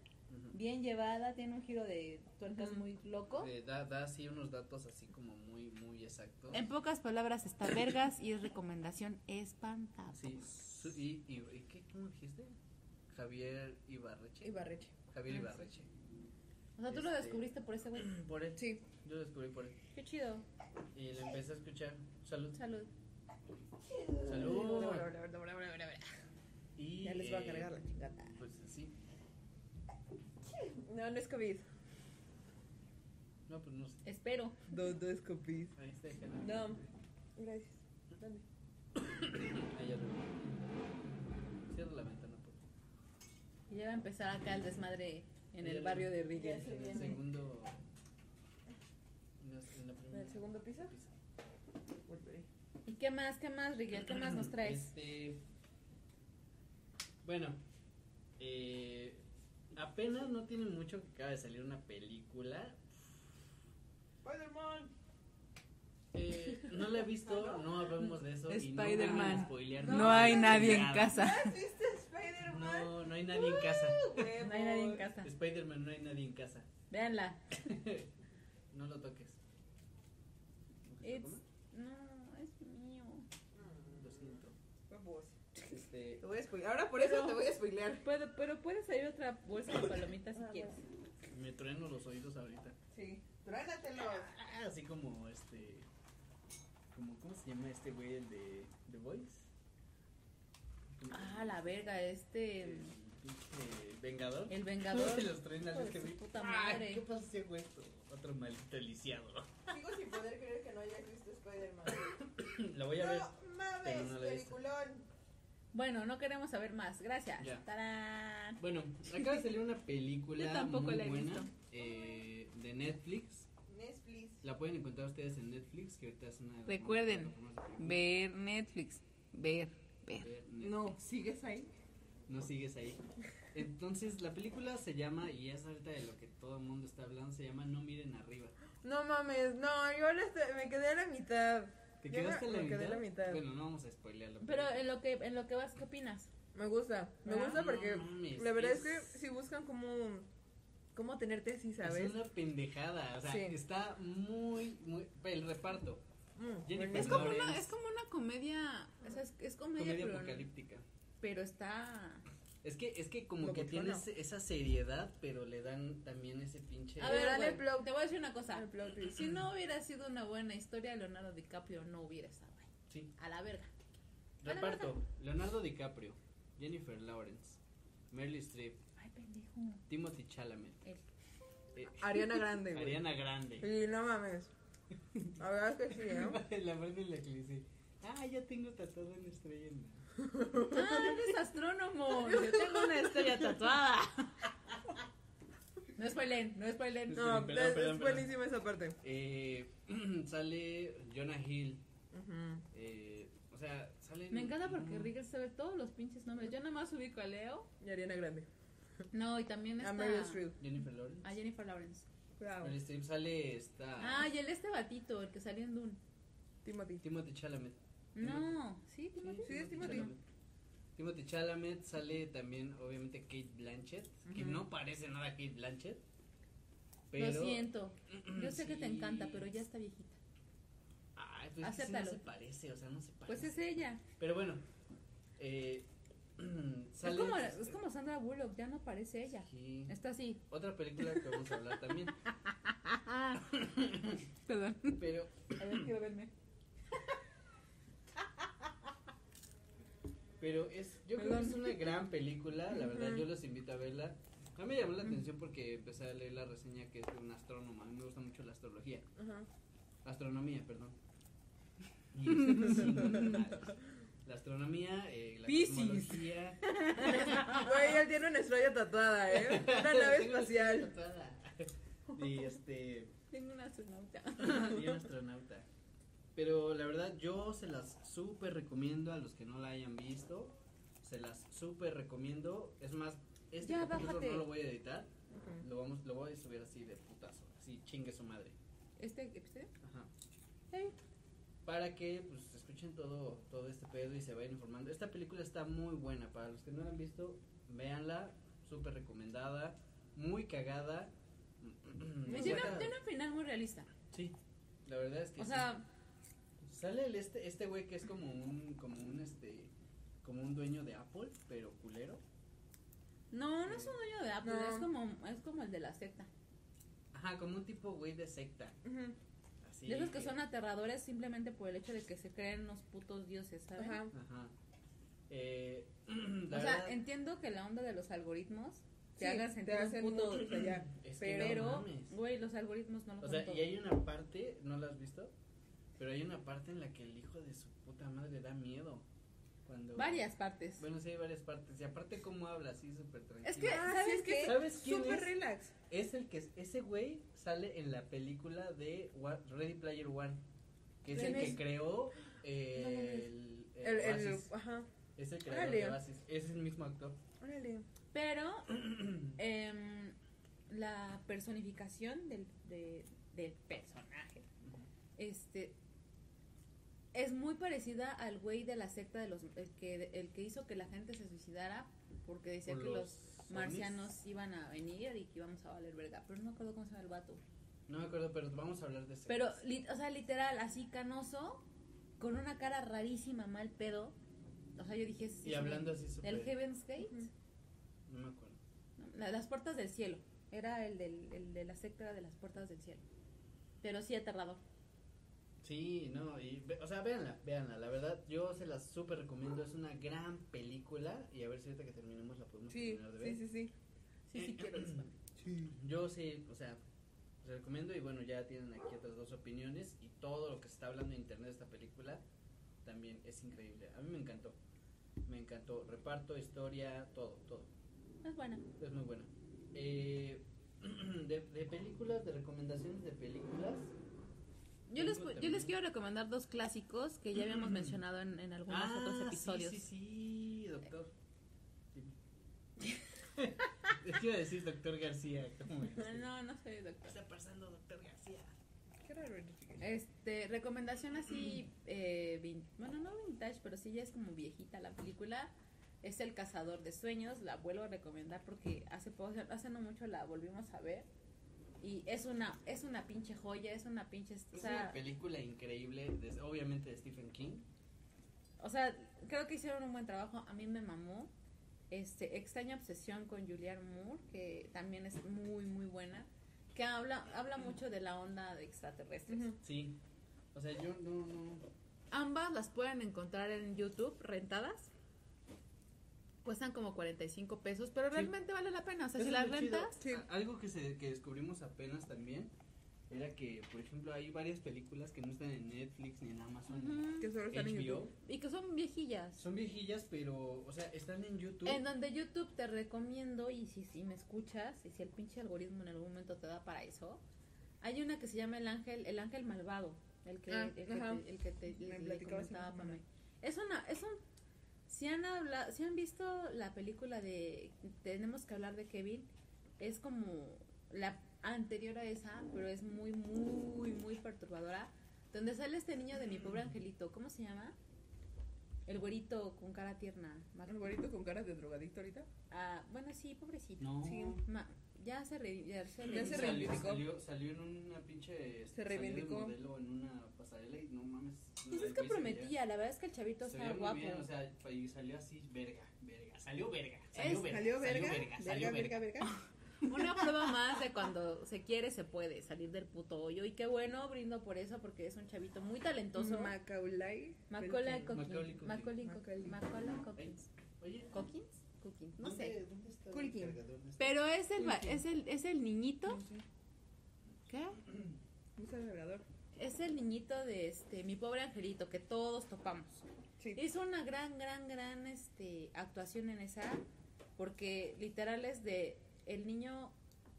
Bien llevada, tiene un giro de tuercas muy loco. Eh, da, da así unos datos así como muy, muy exactos. En pocas palabras está vergas y es recomendación espantada. Sí, su- y, y, y ¿qué, ¿cómo dijiste? Javier Ibarreche. Ibarreche. Javier Ah, Ibarreche. O sea, tú lo Este- descubriste por ese güey. Por él. Sí. Yo lo descubrí por él. Qué chido. Y lo empecé a escuchar. Salud. Salud. Salud. Ya Y, les va a eh, cargar la chingada. Pues sí. No, no es COVID. No, pues no sé. Espero. No, no es COVID. Ahí está. No. Gracias. ¿Dónde? Ahí ya lo Cierra la ventana, por favor. Y ya va a empezar acá el desmadre en el barrio de Ya se En el viene. segundo. En la, en la ¿En primera el segundo piso? Volveré. ¿Y qué más, qué más, Rigel? ¿Qué más nos traes? Este, bueno, eh, apenas no tiene mucho que acaba de salir una película. Spider-Man. Eh, no la he visto, no hablamos de eso. no Spider-Man. spoilear No, nada. hay nadie en casa. ¿Has visto Spider-Man? No, no hay nadie en casa. No hay nadie en casa. Spider-Man, no hay nadie en casa. Véanla. No lo toques. It's... No, es mío. Lo siento. Huevos. Este, Te voy a spoilear. Ahora por eso Pero- te voy a spoilear. Puedo, pero puede salir otra bolsa de palomitas si Ah, quieres. me trueno los oídos ahorita. Sí. Truénatelos. Ah, así como este. Como, ¿Cómo se llama este güey, el de The Voice? Ah, la verga, este... El pinche Vengador. El ¿Cómo Vengador. se los este su güey? puta Ay, madre. ¿Qué pasó ese güey? Otro maldito lisiado. Sigo sin poder creer que no hayas visto Spider-Man. Lo voy a ver. No mames, pero no la visto. peliculón. Bueno, no queremos saber más. Gracias. Ya. ¡Tarán! Bueno, acaba de salir una película Yo tampoco muy la he buena visto. eh, de Netflix. Netflix. La pueden encontrar ustedes en Netflix, que ahorita es una de las Recuerden, plataformas de películas. Ver Netflix. Ver, ver. Ver Netflix. No, ¿sigues ahí? No sigues ahí. Entonces, la película se llama, y es ahorita de lo que todo el mundo está hablando, se llama No miren arriba. No mames, no, yo la estoy- me quedé a la mitad. ¿Te Yo quedaste me- en la mitad? quedé a la mitad. Bueno, no vamos a spoilear la Pero en lo que en lo que vas, ¿qué opinas? Me gusta, me Ah, gusta no porque mames, la verdad es, es- que si buscan como cómo tenerte así, ¿sabes? Es una pendejada, o sea, Sí. está muy, muy... El reparto, Mm. Es como una, es como una comedia, o sea, es, es comedia, comedia pero, apocalíptica. pero está... Es que, es que como que tiene ese- esa seriedad, pero le dan también ese pinche... A ver, güey, plot. te voy a decir una cosa. Twist. Si no hubiera sido una buena historia, Leonardo DiCaprio no hubiera estado ahí. Sí. A la verga. A la Reparto, Leonardo DiCaprio, Jennifer Lawrence, Meryl Streep, Ay, pendejo. Timothy Chalamet, eh, Ariana Grande, güey. Ariana Grande. Sí, no mames. La verdad es que sí, ¿no? la parte en la que dice, ah, ya tengo tatuado estrella en la... Ah, eres astrónomo. Yo tengo una estrella tatuada. No spoilen, no spoilen. No, Perdón, es, perdón, es perdón. buenísima esa parte. Eh, sale Jonah Hill, Ujú. eh, o sea, sale... Me encanta porque Rigel sabe todos los pinches nombres. Yo nada más ubico a Leo. Y Ariana Grande. No, y también A está Meryl Streep. Jennifer Lawrence. a Jennifer Lawrence. Wow. Meryl Streep sale esta Ah, y el este batito, el que salió en Dune. Timothy. Timothy Chalamet. No, sí, Timothy. Sí, es Timothy. Chalamet. Timothy Chalamet sale también, obviamente, Kate Blanchett, que no parece nada a Kate Blanchett. Lo siento. Yo sé que te encanta, pero ya está viejita. Ay, pues sí no se parece, o sea, no se parece. Pues es ella. Pero bueno, eh, Es sale. como, es como Sandra Bullock, ya no parece ella. Sí. Está así. Otra película que vamos a hablar también. Perdón. Pero A ver, quiero verme. Pero es, yo creo que es una gran película, la verdad, yo los invito a verla. A mí me llamó la atención porque empecé a leer la reseña que es de un astrónomo, a mí me gusta mucho la astrología, Ajá. astronomía, perdón. Y la, astronomía, eh, la Piscis. Güey, él tiene una estrella tatuada, ¿eh? Una nave espacial. tatuada. Y este, Tengo un astronauta. y un astronauta. Pero la verdad yo se las súper recomiendo a los que no la hayan visto. Se las súper recomiendo. Es más, este Ya, capítulo bájate. no lo voy a editar. Lo vamos, lo voy a subir así de putazo. Así chingue su madre. ¿Este episodio? Ajá. Sí. Para que pues escuchen todo, todo este pedo y se vayan informando. Esta película está muy buena. Para los que no la han visto, véanla. Súper recomendada. Muy cagada. Tiene un final muy realista. Sí. La verdad es que O sí. sea, Sale el este este güey que es como un como un este como un dueño de Apple, pero culero. no, no es un dueño de Apple, No. es como es como el de la secta. Ajá, como un tipo güey de secta. Ujú. Así. de esos que son aterradores simplemente por el hecho de que se creen unos putos dioses, ¿sabes? Ajá. Ajá. Eh, la O sea, verdad, entiendo que la onda de los algoritmos te Sí, hagan te sentir hacen un puto, mucho, o sea, ya. es que no pero, mames. güey, los algoritmos no lo O son sea, todo. y hay una parte, ¿no la has visto? Pero hay una parte en la que el hijo de su puta madre da miedo. Cuando Varias partes. Bueno, sí hay varias partes. Y aparte cómo habla así súper tranquilo. Es que, Ah, ¿sabes qué? ¿Sabes quién Súper es? relax. Es el que ese güey sale en la película de Ready Player One, que es el ¿Quién que creó eh, el, El, el, Oasis. ajá. es el creador Órale. de Oasis, es el mismo actor. Órale. Pero em, la personificación del, de- del personaje este es muy parecida al güey de la secta de los el que el que hizo que la gente se suicidara porque decía Por que los los marcianos iban a venir y que íbamos a valer verga, pero no me acuerdo cómo se llama el vato. No me acuerdo, pero vamos a hablar de ese. Pero li- o sea, literal así canoso con una cara rarísima, mal pedo. O sea, yo dije, sí, y hablando así súper. el Heaven's Gate. No me acuerdo. La- las puertas del cielo. Era el, del, el de la secta de las puertas del cielo. Pero sí aterrador. Sí, no, y, ve- o sea, véanla, véanla, la verdad, yo se las súper recomiendo, es una gran película, y a ver si ahorita que terminemos la podemos Sí, terminar de ver. sí, sí, sí. Sí, sí quiero eso. Yo sí, o sea, les recomiendo y bueno, ya tienen aquí otras dos opiniones y todo lo que se está hablando en internet de esta película también es increíble. A mí me encantó. Me encantó. Reparto, historia, todo, todo. Es buena. Es muy buena. Eh, de, de películas, de recomendaciones de películas. Yo les, yo les quiero recomendar dos clásicos que ya habíamos mencionado en, en algunos Ah, otros sí, episodios. Sí, sí, doctor. Dime. Es que iba a decir doctor García. ¿cómo es? No, no soy ¿Qué doctor. está pasando, doctor García? Qué raro. Este, recomendación así, eh, vin- bueno, no vintage, pero sí ya es como viejita la película. Es El Cazador de Sueños, la vuelvo a recomendar porque hace poco, hace no mucho la volvimos a ver. Y es una, es una pinche joya, es una pinche, o Es sea, una película increíble, de- obviamente de Stephen King. O sea, creo que hicieron un buen trabajo. A mí me mamó. Este, Extraña Obsesión con Julianne Moore, que también es muy, muy buena. Que habla, habla mucho de la onda de extraterrestres. Sí. O sea, yo no, no. Ambas las pueden encontrar en YouTube rentadas. Cuestan como 45 pesos, pero Sí. realmente vale la pena. O sea, Eso si las rentas, Sí. Algo que, se, que descubrimos apenas también era que, por ejemplo, hay varias películas que no están en Netflix ni en Amazon. Que solo están en HBO. YouTube. y que son viejillas. Son viejillas, pero, o sea, están en YouTube. En donde YouTube te recomiendo, y si, si me escuchas, y si el pinche algoritmo en algún momento te da para eso, hay una que se llama El Ángel, el ángel Malvado, el que, Ah, el que te, el que te- Me le platicabas comentaba. Es una, es un, si han hablado, si han visto la película de Tenemos que hablar de Kevin, es como la anterior a esa, pero es muy, muy, muy perturbadora. Donde sale este niño de mi pobre angelito, ¿cómo se llama? El güerito con cara tierna. ¿El güerito con cara de drogadicto ahorita? Ah, bueno, sí, pobrecito. No. Sí. Ma- ya se, re- ya se, reivindicó. salió, reivindicó. salió, salió en una pinche. este, Se reivindicó. salió de modelo en una pasarela y no mames. Pues es que prometía, la verdad es que el chavito Se está veía muy guapo. bien, o sea, y salió así, verga, verga. Salió verga. Salió Es- verga. ¿Salió verga? Salió verga. Salió verga. verga, verga. Una prueba más de cuando se quiere, se puede salir del puto hoyo. Y qué bueno, brindo por eso, porque es un chavito muy talentoso. Macaulay. Macaulay. Culkin. Macaulay Culkin. Macaulay Culkin. Oye, ¿Cockins? Cookins, no ¿dónde- sé. ¿Dónde está Culkin. el cargador de este? Pero es el, es el, es el niñito. ¿Qué? Usa el cargador. Es el niñito de este, mi pobre angelito, que todos topamos. Sí. Hizo una gran, gran, gran este, actuación en esa, porque literal es de el niño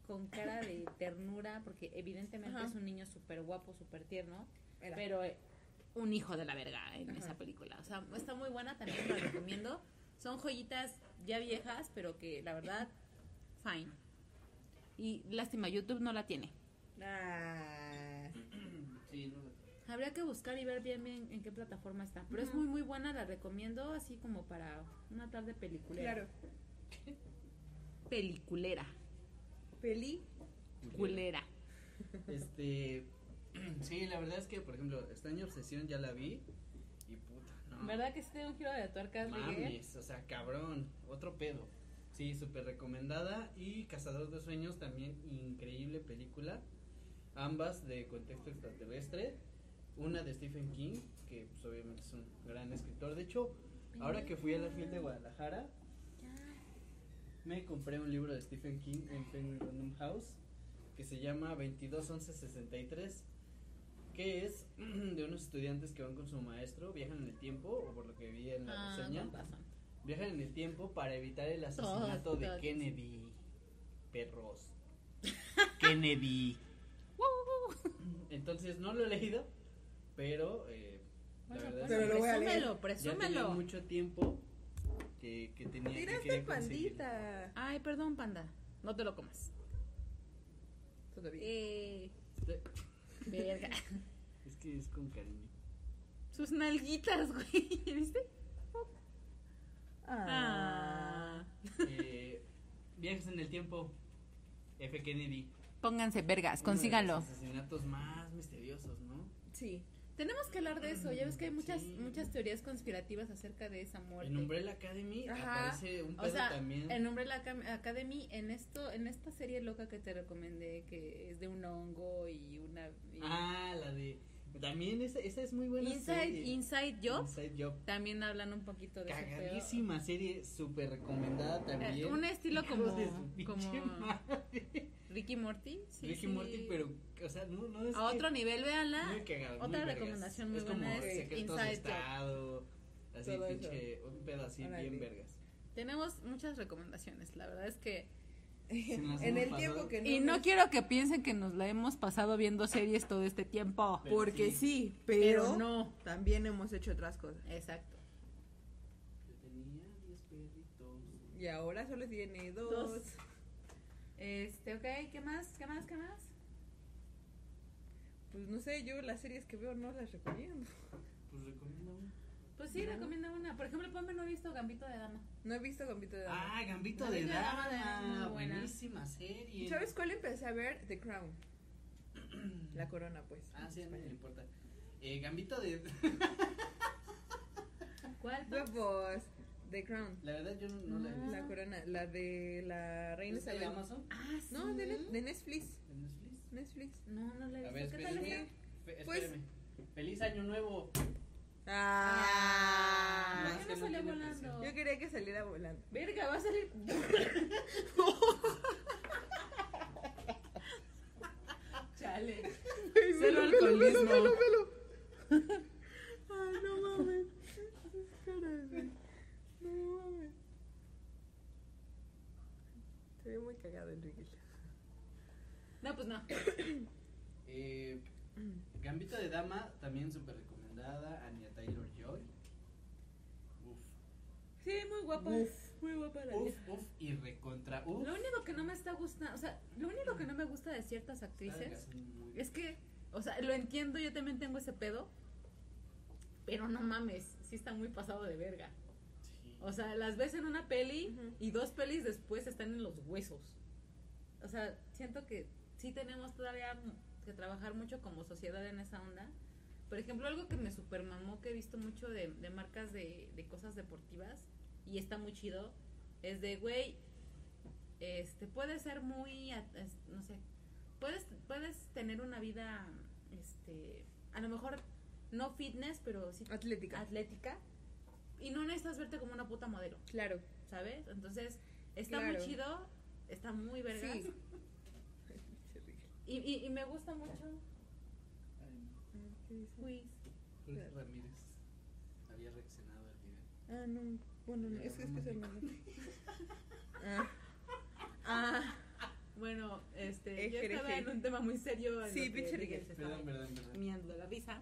con cara de ternura, porque evidentemente Ajá. es un niño súper guapo, súper tierno, Era. pero eh, un hijo de la verga en Ajá. esa película. O sea, está muy buena, también la recomiendo. Son joyitas ya viejas, pero que la verdad, fine. Y lástima, YouTube no la tiene. Ah, Sí, no. Habría que buscar y ver bien, bien en qué plataforma está. Pero es muy, muy buena, la recomiendo así como para una tarde peliculera. claro. Peliculera. Peli. Culera. Este. Sí, la verdad es que, por ejemplo, Extraña Obsesión ya la vi. ¿Verdad que sí tiene un giro de Miguel? Mames, o sea, cabrón, otro pedo. Sí, súper recomendada. Y Cazador de Sueños también, increíble película. Ambas de contexto extraterrestre. Una de Stephen King, que pues, obviamente es un gran escritor. De hecho, ahora que fui a la FIL de Guadalajara, me compré un libro de Stephen King en Penguin Random House que se llama 221163 que es de unos estudiantes que van con su maestro, viajan en el tiempo, o por lo que vi en la Ah, reseña, viajan en el tiempo para evitar el asesinato de Todos. Kennedy. Perros. Kennedy. Entonces no lo he leído, pero eh, la verdad pues, es que lo voy a leer. presúmelo, ya presúmelo. mucho tiempo que, que tenía que Tiraste pandita. Ay, perdón, panda. No te lo comas. Todavía. Eh, verga. Es que es con cariño. Sus nalguitas, güey. ¿Viste? Ah. Eh, viajes en el tiempo. F. Kennedy. Pónganse vergas, Uno de consíganlo. los asesinatos más misteriosos, ¿no? Sí. Tenemos que hablar de eso. Ya ves que hay muchas, Sí. muchas teorías conspirativas acerca de esa muerte. En Umbrella Academy Ajá. aparece un O pedo sea, también. en Umbrella Academy, en esto, en esta serie loca que te recomendé, que es de un hongo y una y- Ah, la de. También esa, esa es muy buena Inside, serie. Inside Job, Inside Job. también hablan un poquito de. Cagadísima serie, súper recomendada también. Eh, un estilo como, de su pinche como madre. Ricky Morty, sí, Ricky sí. Morty, pero, o sea, no, no es. a que- otro nivel, véanla. Muy cagado. Otra muy vergas. recomendación muy es como buena es secretos de Inside Job. Estado. Así, Todo eso. pinche. Un pedo así, bien vergas. Tenemos muchas recomendaciones, la verdad es que en el pasado- tiempo que no. y no nos- quiero que piensen que nos la hemos pasado viendo series todo este tiempo. Pero Porque sí. sí, Pero pero, no. También hemos hecho otras cosas. Exacto. Yo tenía 10 perritos. Y ahora solo tiene dos. Dos. Este, ok, ¿qué más? ¿Qué más? ¿Qué más? Pues no sé, yo las series que veo no las recomiendo. Pues recomiendo una. Pues sí, No. recomienda una. Por ejemplo, Pame no he visto Gambito de Dama. No he visto Gambito de Dama. Ah, Gambito de Dama de- Dama. buena. Buenísima serie. ¿Sabes cuál empecé a ver? The Crown. La corona, pues. Ah, sí, no me español. importa. Eh, Gambito de. ¿Cuál? Huevos. The Crown. La verdad, yo no, no la he visto. La corona. La de la reina ¿Es de Isabel. Amazon? Ah, sí. No, de, Net- de Netflix. ¿De Netflix? Netflix. No, no la he A visto. ver, ¿Qué tal? Fe- Pues- espérame. Feliz año nuevo. Ah. ¿Por qué no salió volando? Yo quería que saliera volando. Verga, va a salir. Chale. Cero alcoholismo. Ay, no mames. Güey. No mames. Se ve muy cagado Enrique. No, pues no. Eh, Gambito de Dama, también súper recomendada. Anya Taylor Joy. Uf. Sí, muy guapa. Uf. Muy guapa la. Uf, uf y recontra uf. Lo único que no me está gustando, o sea, lo único que no me gusta de ciertas actrices muy- es que, o sea, lo entiendo, yo también tengo ese pedo, pero no mames, sí está muy pasado de verga. Sí. O sea, las ves en una peli y dos pelis después están en los huesos. O sea, siento que sí tenemos todavía que trabajar mucho como sociedad en esa onda. Por ejemplo, algo que me super mamó, que he visto mucho de, de marcas de, de cosas deportivas y está muy chido, es de, güey, este, puedes ser muy, no sé, puedes, puedes tener una vida, este, a lo mejor no fitness, pero sí Atlética. atlética y no necesitas verte como una puta modelo, claro. ¿sabes? Entonces, está Claro. muy chido, está muy vergas. Sí. Y, y, y me gusta mucho Jorge Ramírez había reaccionado al video. Ah, no. Bueno, no, es que es me. Ah. Ah. Bueno, este, yo estaba en un tema muy serio. en Sí, pinche Perdón, perdón, perdón. miando la risa.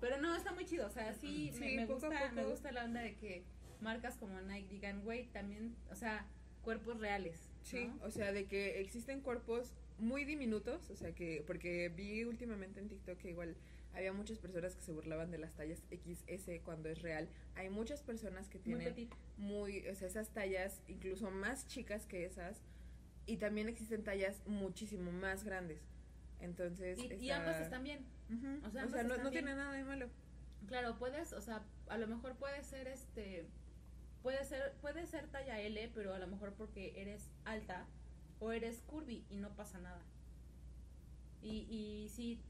Pero no, está muy chido. O sea, sí, me, Sí, me poco a gusta, me gusta la onda de que marcas como Nike digan, güey, también, o sea, cuerpos reales. Sí, ¿no? o sea, de que existen cuerpos muy diminutos, o sea, que porque vi últimamente en TikTok que igual había muchas personas que se burlaban de las tallas XS cuando es real. Hay muchas personas que tienen muy, o sea, esas tallas incluso más chicas que esas y también existen tallas muchísimo más grandes. Entonces, Y, ambas están bien. O sea, o ambas sea, no, tiene nada de malo. Claro, puedes, o sea, a lo mejor puede ser este, puede ser, puede ser talla L, pero a lo mejor porque eres alta o eres curvy y no pasa nada. Y, y sí,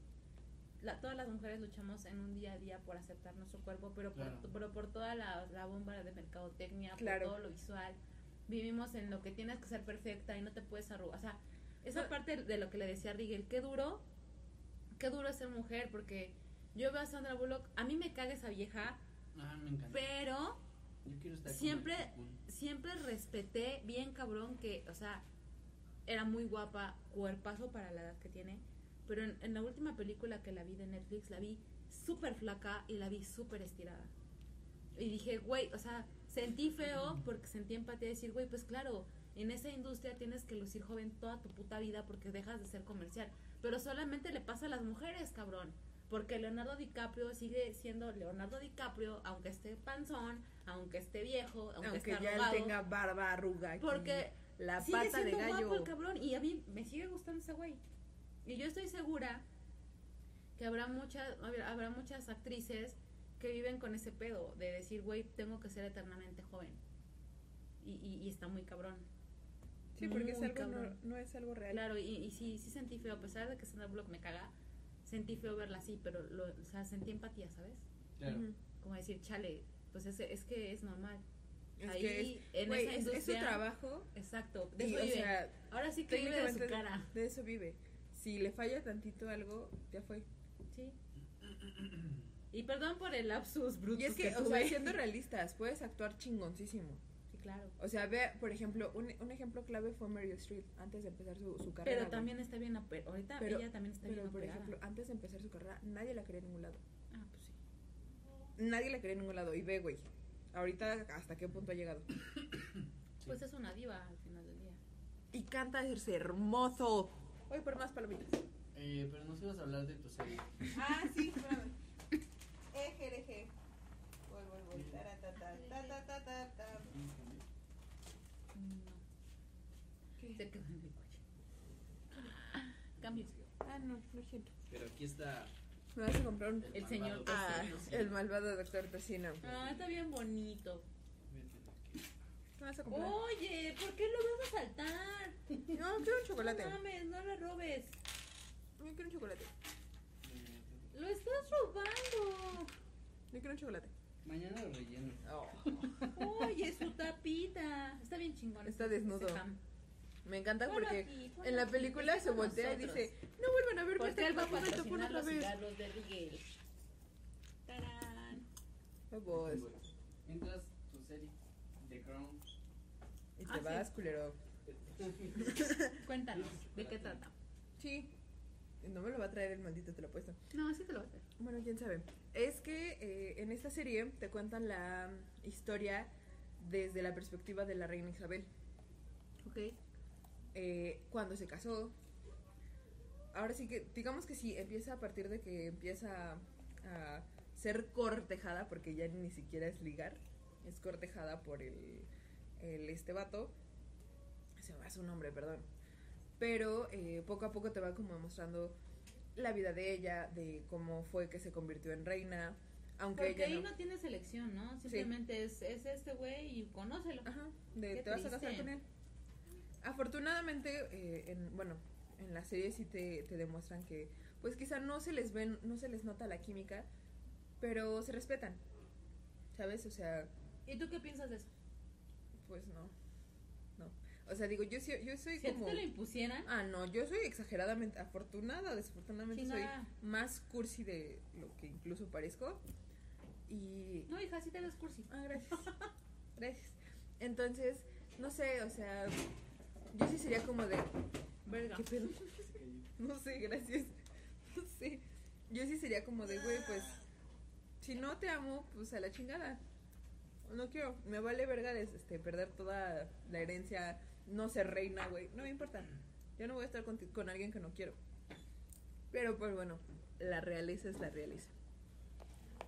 la, todas las mujeres luchamos en un día a día por aceptar nuestro cuerpo, pero por, Claro. pero por toda la, la bomba de mercadotecnia, Claro. por todo lo visual, vivimos en lo que tienes que ser perfecta y no te puedes arrugar. O sea, esa No. parte de lo que le decía Rigel, qué duro, qué duro es ser mujer, porque yo veo a Sandra Bullock, a mí me caga esa vieja, me encanta. pero Yo quiero estar siempre- siempre respeté bien cabrón que, o sea, era muy guapa, cuerpazo para la edad que tiene, pero en, en la última película que la vi de Netflix, la vi súper flaca y la vi súper estirada. Y dije, güey, o sea, sentí feo porque sentí empatía de decir, güey, pues claro, en esa industria tienes que lucir joven toda tu puta vida porque dejas de ser comercial. Pero solamente le pasa a las mujeres, cabrón. Porque Leonardo DiCaprio sigue siendo Leonardo DiCaprio, aunque esté panzón, aunque esté viejo, aunque, Aunque esté ya él arrugado, tenga barba, arruga. aquí, porque la sigue pata de siendo guapo gallo. el cabrón y a mí me sigue gustando ese güey. Y yo estoy segura que habrá muchas habrá muchas actrices que viven con ese pedo de decir, güey, tengo que ser eternamente joven. Y, y, y está muy cabrón. Sí, porque es algo, no, es algo real. Claro, y, y sí, sí sentí feo, a pesar de que Sandra Bullock me caga, sentí feo verla así, pero lo, o sea, sentí empatía, ¿sabes? Claro. Ujú. Como decir, chale, pues es, es que es normal. Es Ahí, que es, en esa es- es, su industria- trabajo. Exacto, de Y, eso o vive. sea, Ahora sí que vive de su cara. de eso vive. Si le falla tantito algo, ya fue. Sí. Y perdón por el lapsus brutus Y es que, o sea, siendo realistas, puedes actuar chingoncísimo. Sí, claro. O sea, ve, por ejemplo, un, un ejemplo clave fue Meryl Streep antes de empezar su, su carrera. Pero güey. también está bien. Ahorita Pero- ella también está Pero, bien por operada. ejemplo, antes de empezar su carrera, nadie la quería en ningún lado. ah, pues sí. Nadie la quería en ningún lado. Y ve, güey. Ahorita, ¿hasta qué punto ha llegado? Pues es una diva al final del día. Y canta, es hermoso. Voy por más palomitas. Eh, pero nos ibas a hablar de tu serie. Ah, sí, espérame. Eje, eje. Voy, voy, voy. Tara, ta, ta, ta, ta, ta, ta, ta. No. ¿Qué? Se quedó en mi coche. Cambio. Ah, no, lo siento. Pero aquí está Me vas a comprar un... El señor Ah, el malvado doctor Tocino. Ah, está bien bonito. Mételo aquí. ¿Qué vas a comprar? Oye, ¿por qué lo vas a saltar? No, quiero un chocolate. No mames, no lo robes. Yo quiero un chocolate. Lo estás robando. Yo quiero un chocolate. Mañana lo relleno. Oye, su tapita. Está bien chingón. Está desnudo. Me encanta porque aquí, en la película está se voltea y dice, no vuelvan a a que me tapón patrocinar otra los vez. de. Tarán. Mientras tu serie, The Crown. Y te Ah, sí. vas, culero. Cuéntanos, ¿de qué trata? Sí. No me lo va a traer el maldito, te lo he puesto. No, sí te lo voy a hacer. Bueno, quién sabe. Es que eh, en esta serie te cuentan la historia desde la perspectiva de la reina Isabel. Ok. eh, cuando se casó. Ahora sí que, digamos que sí, empieza a partir de que empieza a ser cortejada, porque ya ni siquiera es ligar, es cortejada por el, el este vato. Se me va su nombre, perdón. Pero eh, poco a poco te va como mostrando la vida de ella, de cómo fue que se convirtió en reina, aunque Porque ella ahí no... no tienes elección, ¿no? Simplemente es, es este güey y conócelo. Ajá, de Qué te vas a casar triste. con él. Afortunadamente, eh, en, bueno, en la serie sí te, te demuestran que, pues quizá no se les ven, no se les nota la química, pero se respetan, ¿sabes? O sea, ¿Y tú qué piensas de eso? Pues no, no. O sea, digo, yo, sí- yo soy Si como... te lo impusieran, Ah, no, yo soy exageradamente afortunada, desafortunadamente soy más cursi de lo que incluso parezco. Y No, hija, sí te ves cursi. Ah, gracias. Gracias. Entonces, no sé, o sea, yo sí sería como de, Verga. ¿qué pedo? No sé, gracias. No sé. Yo sí sería como de, güey, pues, si no te amo, pues a la chingada. No quiero, me vale verga este, perder toda la herencia, no ser reina, güey. No me importa. Yo no voy a estar con, alguien que no quiero. Pero pues bueno, la realeza es la realeza.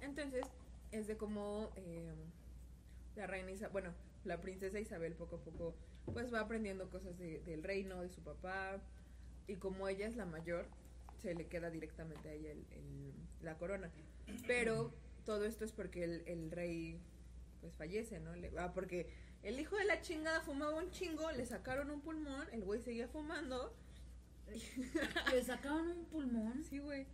Entonces, es de cómo eh, la reina Isabel, bueno, la princesa Isabel poco a poco, pues va aprendiendo cosas de- del reino, de su papá, y como ella es la mayor, se le queda directamente a ella el- la corona. Pero todo esto es porque el rey, pues fallece, ¿no? Le- ah, porque el hijo de la chingada fumaba un chingo, le sacaron un pulmón, el güey seguía fumando. Le sacaron un pulmón Sí, güey.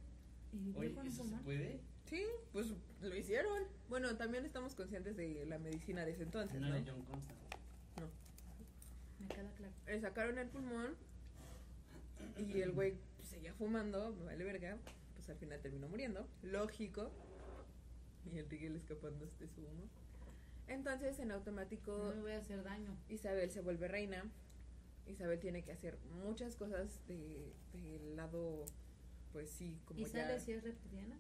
y Oye, con un ¿eso se puede? Sí, pues lo hicieron. Bueno, también estamos conscientes de la medicina de ese entonces, No ¿no? John Constant. Me queda claro. Le sacaron el pulmón y el güey pues, seguía fumando, me vale verga, pues al final terminó muriendo, lógico. Y el Miguel escapando de su humo. Entonces, en automático, No me voy a hacer daño. Isabel se vuelve reina. Isabel tiene que hacer muchas cosas de, del lado, pues sí, como ¿Y ya... sale si es reptiliana?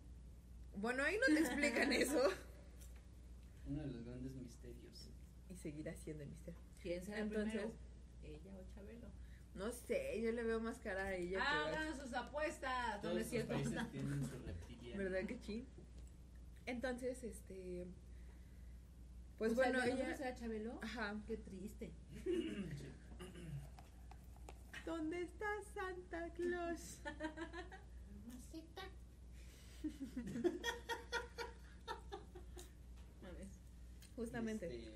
Bueno, ahí no te explican eso. Uno de los grandes misterios. Y seguirá siendo el misterio. ¿Quién será Entonces- primero? ¿Ella o Chabelo? No sé, yo le veo más cara a ella Hagan sus apuestas. No, Todos no es cierto. países tienen su reptiliano. ¿Verdad que sí? Entonces, este. Pues O sea, bueno, ¿el nombre ella. Chabelo? Ajá. Qué triste. ¿Dónde está Santa Claus? Mames. Justamente. Este,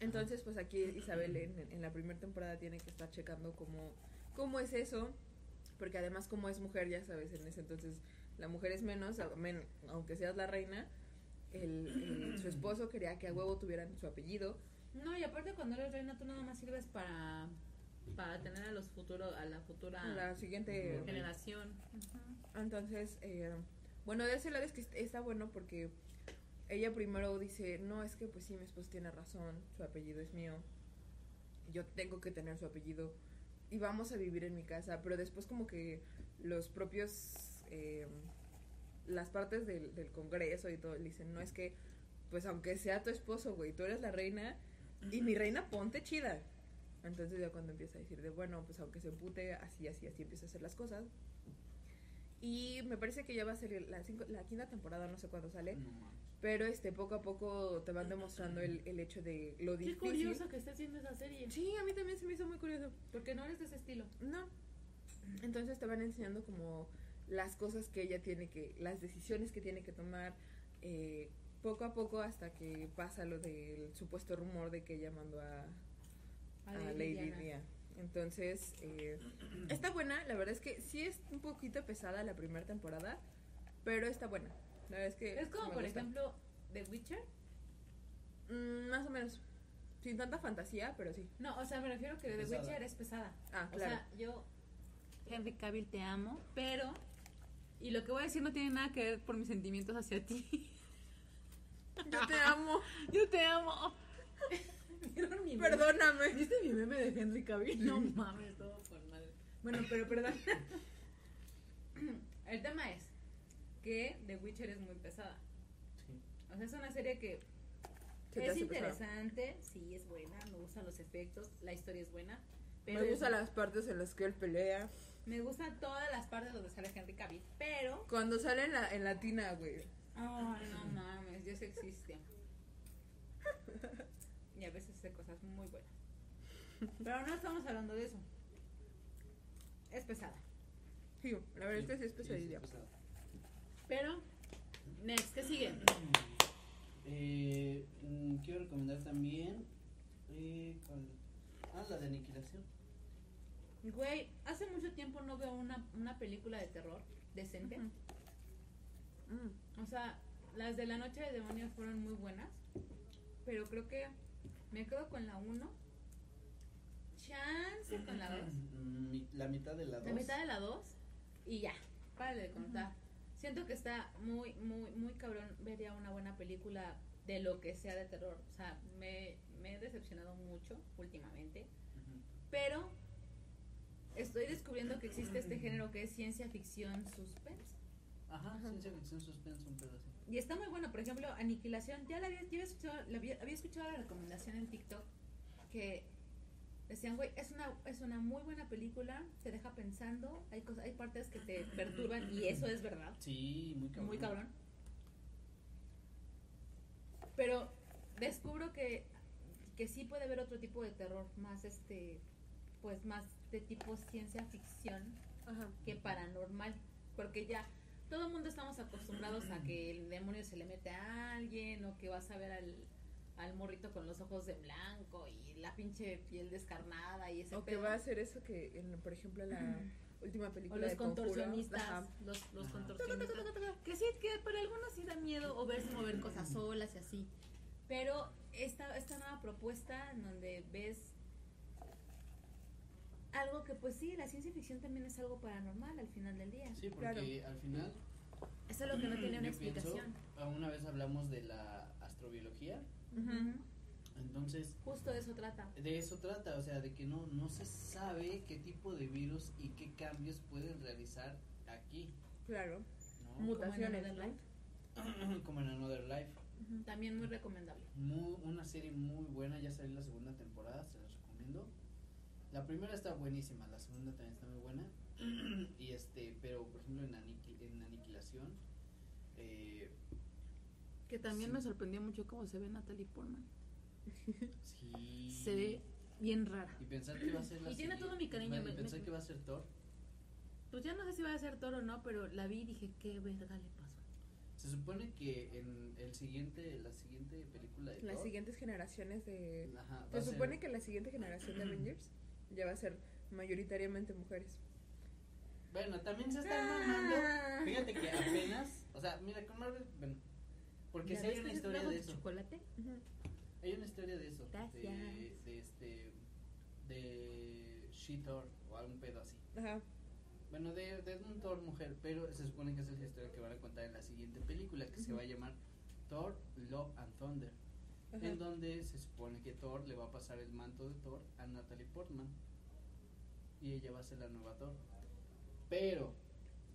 Entonces, pues aquí Isabel en, en la primera temporada tiene que estar checando cómo, cómo es eso. Porque además, como es mujer, ya sabes, en ese entonces la mujer es menos, aunque seas la reina. El, el- su esposo quería que a huevo tuvieran su apellido. No, y aparte cuando eres reina tú nada más sirves para para tener a los futuros a la futura La siguiente generación. Entonces, eh, bueno, de ese lado es que est- está bueno porque ella primero dice, no, es que pues sí, mi esposo tiene razón, su apellido es mío, yo tengo que tener su apellido y vamos a vivir en mi casa, pero después como que los propios, eh, las partes del, del Congreso y todo, le dicen, no, es que pues aunque sea tu esposo, güey, tú eres la reina y mi reina ponte chida. Entonces ya cuando empieza a decir de, bueno, pues aunque se empute, así, así, así empieza a hacer las cosas. Y me parece que ya va a ser la, cinco- la quinta temporada, no sé cuándo sale. no. Pero este poco a poco te van demostrando el, el hecho de lo Qué difícil. curioso que esté haciendo esa serie. Sí, a mí también se me hizo muy curioso. Porque no eres de ese estilo. No. Entonces te van enseñando como las cosas que ella tiene que, las decisiones que tiene que tomar, eh, poco a poco hasta que pasa lo del supuesto rumor de que ella mandó a, a Lady Diana. Diana. Entonces, eh, está buena. La verdad es que sí es un poquito pesada la primera temporada, pero está buena. La verdad es que. Es como, por gusta. ejemplo, The Witcher. Mm, más o menos. Sin tanta fantasía, pero sí. No, o sea, me refiero que The Pesada. Witcher es pesada. Ah, O claro. sea, yo, Henry Cavill, te amo, pero. Y lo que voy a decir no tiene nada que ver por mis sentimientos hacia ti. Yo te amo. Yo te amo. ¿Vieron mi meme? Perdóname. ¿Viste mi meme de Henry Cavill? No mames, todo por madre. Bueno, pero perdón. El tema es que The Witcher es muy pesada. Sí. O sea, es una serie que Se es interesante, sí, es buena, me gustan los efectos, la historia es buena. Pero Me gustan las partes en las que él pelea. Me gustan todas las partes donde sale Henry Cavill, pero... Cuando sale en la, en la tina, güey. Ay, no mames, Dios existe. Y a veces hace cosas muy buenas. Pero no estamos hablando de eso. Es pesada. Sí, la verdad es que sí es Sí, pesadilla. sí, pesado. Pero, next, ¿qué sigue? Eh, mm, quiero recomendar también. Eh, ¿cuál? Ah, la de aniquilación. Güey, hace mucho tiempo no veo una, una película de terror decente. Mm. O sea, las de la noche de demonios fueron muy buenas. Pero creo que me quedo con la 1. Chance con la 2. Mm, mi- La mitad de la dos. La mitad de la 2. Y ya, párale de contar. Siento que está muy, muy, muy cabrón ver ya una buena película de lo que sea de terror. O sea, me, me he decepcionado mucho últimamente. Pero estoy descubriendo que existe este género que es ciencia ficción suspense. Ajá, ciencia ficción suspense, un pedo así. Y está muy bueno, por ejemplo, Aniquilación. Ya la había, ya había escuchado, la había, había escuchado la recomendación en TikTok que decían, güey, es una, es una muy buena película, te deja pensando, hay cosas, hay partes que te perturban y eso es verdad, Sí, muy cabrón. muy cabrón. Pero descubro que, que sí puede haber otro tipo de terror, más este, pues más de tipo ciencia ficción Ajá. que paranormal, porque ya todo el mundo estamos acostumbrados a que el demonio se le mete a alguien o que vas a ver al, al morrito con los ojos de blanco y la pinche piel descarnada y ese O que va a hacer eso que, en, por ejemplo, la última o película los de contorsionistas, ajá. los, los contorsionistas, que sí, que para algunos sí da miedo o verse mover cosas solas y así, pero esta, esta nueva propuesta en donde ves algo que pues sí, la ciencia ficción también es algo paranormal al final del día. Sí, porque Claro. al final. Es algo que no tiene una pienso, explicación. una vez hablamos de la astrobiología. Ujú. Entonces, Justo de eso trata. de eso trata, o sea, de que no, no se sabe qué tipo de virus y qué cambios pueden realizar aquí, Claro. ¿no? Como en Mutaciones, Another ¿no? Life. Como en Another Life. También muy recomendable. Muy, una serie muy buena, ya salió la segunda temporada, se las recomiendo. La primera está buenísima, la segunda también está muy buena. y este, pero por ejemplo en, Aniqui- en Aniquilación, eh, Que también Sí. me sorprendió mucho cómo se ve Natalie Portman. sí. Se ve bien rara. Y pensar que va a ser la Y tiene todo mi cariño, y me- pensar me- que va a ser Thor. Pues ya no sé si va a ser toro o no, pero la vi y dije, qué verga le pasó. Se supone que en el siguiente, la siguiente película de Las Thor, siguientes generaciones de... ajá, Se a ser- supone que la siguiente generación de Avengers ya va a ser mayoritariamente mujeres. Bueno, también se están Ah. mamando. Fíjate que apenas, o sea, mira, con Marvel, bueno, porque ¿Ya si hay una historia de eso. chocolate? Hay una historia de eso. Gracias. De, de este. De She-Thor o algún pedo así. Ajá. Bueno, de, de un Thor mujer, pero se supone que esa es la historia que van a contar en la siguiente película que se Ujú. va a llamar Thor, Love and Thunder. Ajá. En donde se supone que Thor le va a pasar el manto de Thor a Natalie Portman. Y ella va a ser la nueva Thor. Pero,